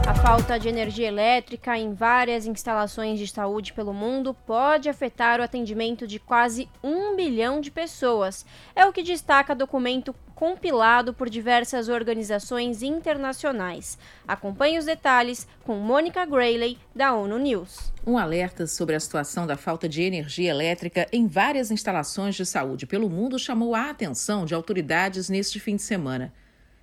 A falta de energia elétrica em várias instalações de saúde pelo mundo pode afetar o atendimento de quase um bilhão de pessoas. É o que destaca documento compilado por diversas organizações internacionais. Acompanhe os detalhes com Mônica Grayley, da ONU News. Um alerta sobre a situação da falta de energia elétrica em várias instalações de saúde pelo mundo chamou a atenção de autoridades neste fim de semana.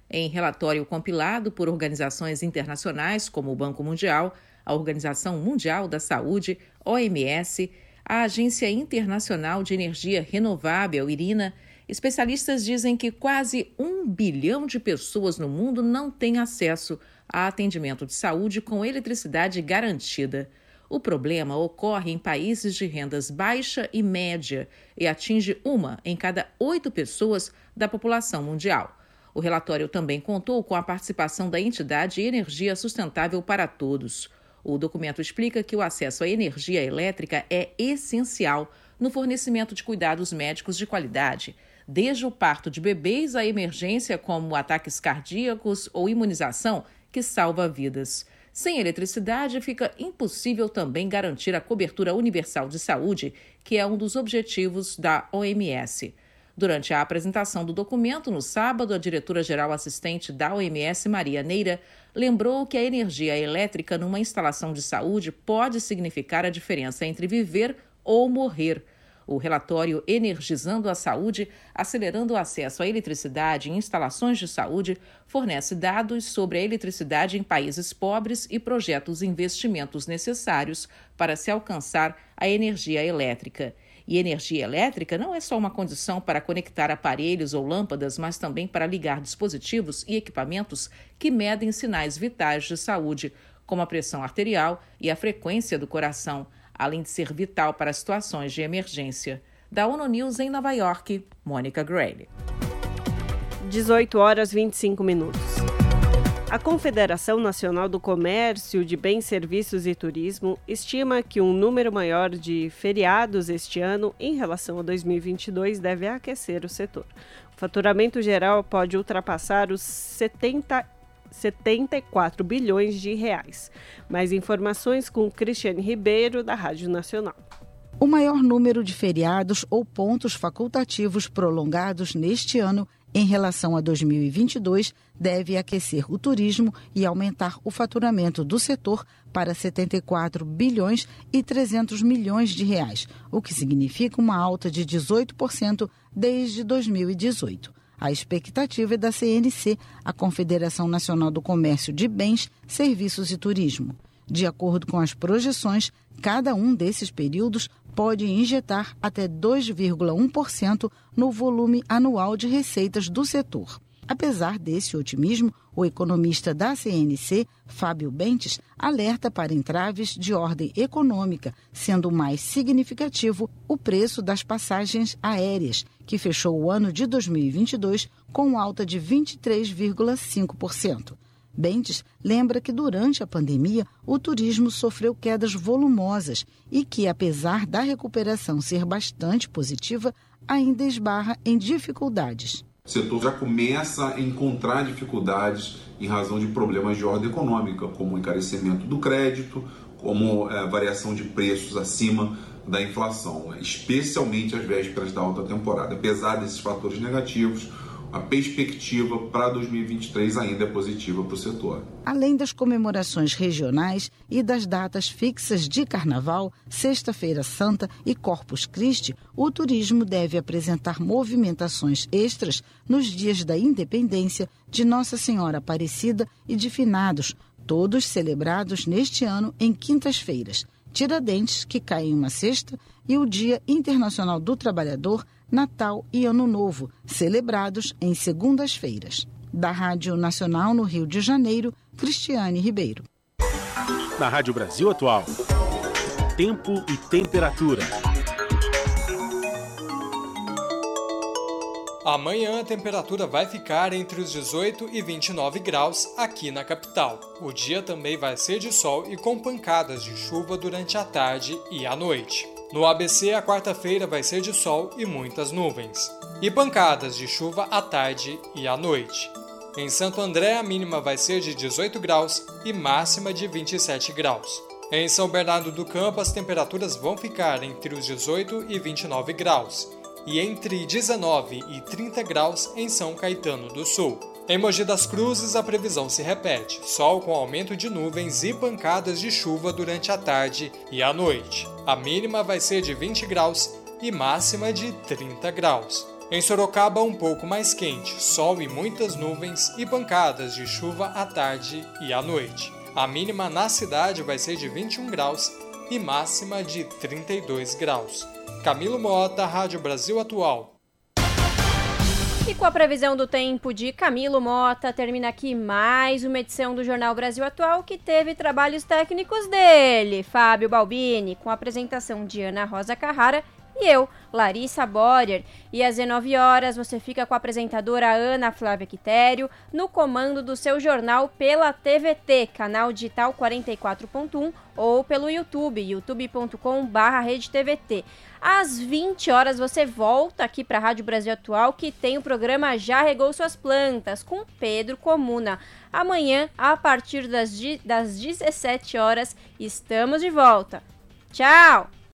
Em relatório compilado por organizações internacionais como o Banco Mundial, a Organização Mundial da Saúde, OMS, a Agência Internacional de Energia Renovável, IRINA, especialistas dizem que quase um bilhão de pessoas no mundo não têm acesso a atendimento de saúde com eletricidade garantida. O problema ocorre em países de rendas baixa e média e atinge uma em cada oito pessoas da população mundial. O relatório também contou com a participação da entidade Energia Sustentável para Todos. O documento explica que o acesso à energia elétrica é essencial no fornecimento de cuidados médicos de qualidade, desde o parto de bebês à emergência como ataques cardíacos ou imunização que salva vidas. Sem eletricidade, fica impossível também garantir a cobertura universal de saúde, que é um dos objetivos da OMS. Durante a apresentação do documento, no sábado, a diretora-geral assistente da OMS, Maria Neira, lembrou que a energia elétrica numa instalação de saúde pode significar a diferença entre viver ou morrer. O relatório Energizando a Saúde, acelerando o acesso à eletricidade em instalações de saúde, fornece dados sobre a eletricidade em países pobres e projeta os investimentos necessários para se alcançar a energia elétrica. E energia elétrica não é só uma condição para conectar aparelhos ou lâmpadas, mas também para ligar dispositivos e equipamentos que medem sinais vitais de saúde, como a pressão arterial e a frequência do coração, além de ser vital para situações de emergência. Da ONU News em Nova York, Mônica Gray. 18 horas 25 minutos. A Confederação Nacional do Comércio de Bens, Serviços e Turismo estima que um número maior de feriados este ano em relação a 2022 deve aquecer o setor. O faturamento geral pode ultrapassar os 70 74 bilhões de reais. Mais informações com Cristiane Ribeiro, da Rádio Nacional. O maior número de feriados ou pontos facultativos prolongados neste ano em relação a 2022 deve aquecer o turismo e aumentar o faturamento do setor para 74 bilhões e 300 milhões de reais, o que significa uma alta de 18% desde 2018. A expectativa é da CNC, a Confederação Nacional do Comércio de Bens, Serviços e Turismo. De acordo com as projeções, cada um desses períodos pode injetar até 2,1% no volume anual de receitas do setor. Apesar desse otimismo, o economista da CNC, Fábio Bentes, alerta para entraves de ordem econômica, sendo mais significativo o preço das passagens aéreas, que fechou o ano de 2022 com alta de 23,5%. Bentes lembra que durante a pandemia o turismo sofreu quedas volumosas e que, apesar da recuperação ser bastante positiva, ainda esbarra em dificuldades. O setor já começa a encontrar dificuldades em razão de problemas de ordem econômica, como o encarecimento do crédito, como é, variação de preços acima da inflação, especialmente às vésperas da alta temporada. Apesar desses fatores negativos, a perspectiva para 2023 ainda é positiva para o setor. Além das comemorações regionais e das datas fixas de Carnaval, Sexta-feira Santa e Corpus Christi, o turismo deve apresentar movimentações extras nos dias da Independência, de Nossa Senhora Aparecida e de Finados, todos celebrados neste ano em quintas-feiras. Tiradentes, que cai em uma sexta, e o Dia Internacional do Trabalhador, Natal e Ano Novo, celebrados em segundas-feiras. Da Rádio Nacional no Rio de Janeiro, Cristiane Ribeiro. Na Rádio Brasil Atual, tempo e temperatura. Amanhã a temperatura vai ficar entre os 18 e 29 graus aqui na capital. O dia também vai ser de sol e com pancadas de chuva durante a tarde e a noite. No ABC, a quarta-feira vai ser de sol e muitas nuvens, e pancadas de chuva à tarde e à noite. Em Santo André, a mínima vai ser de 18 graus e máxima de 27 graus. Em São Bernardo do Campo, as temperaturas vão ficar entre os 18 e 29 graus, e entre 19 e 30 graus em São Caetano do Sul. Em Mogi das Cruzes, a previsão se repete: sol com aumento de nuvens e pancadas de chuva durante a tarde e a noite. A mínima vai ser de 20 graus e máxima de 30 graus. Em Sorocaba, um pouco mais quente, sol e muitas nuvens e pancadas de chuva à tarde e à noite. A mínima na cidade vai ser de 21 graus e máxima de 32 graus. Camilo Mota, Rádio Brasil Atual. E com a previsão do tempo de Camilo Mota, termina aqui mais uma edição do Jornal Brasil Atual que teve trabalhos técnicos dele, Fábio Balbini, com a apresentação de Ana Rosa Carrara e eu, Larissa Borer. E às 19 horas você fica com a apresentadora Ana Flávia Quitério no comando do seu jornal pela TVT, canal digital 44.1 ou pelo YouTube, youtube.com/redetvt. Às 20 horas você volta aqui para a Rádio Brasil Atual, que tem o programa Já Regou Suas Plantas, com Pedro Comuna. Amanhã, a partir das, das 17 horas, estamos de volta. Tchau!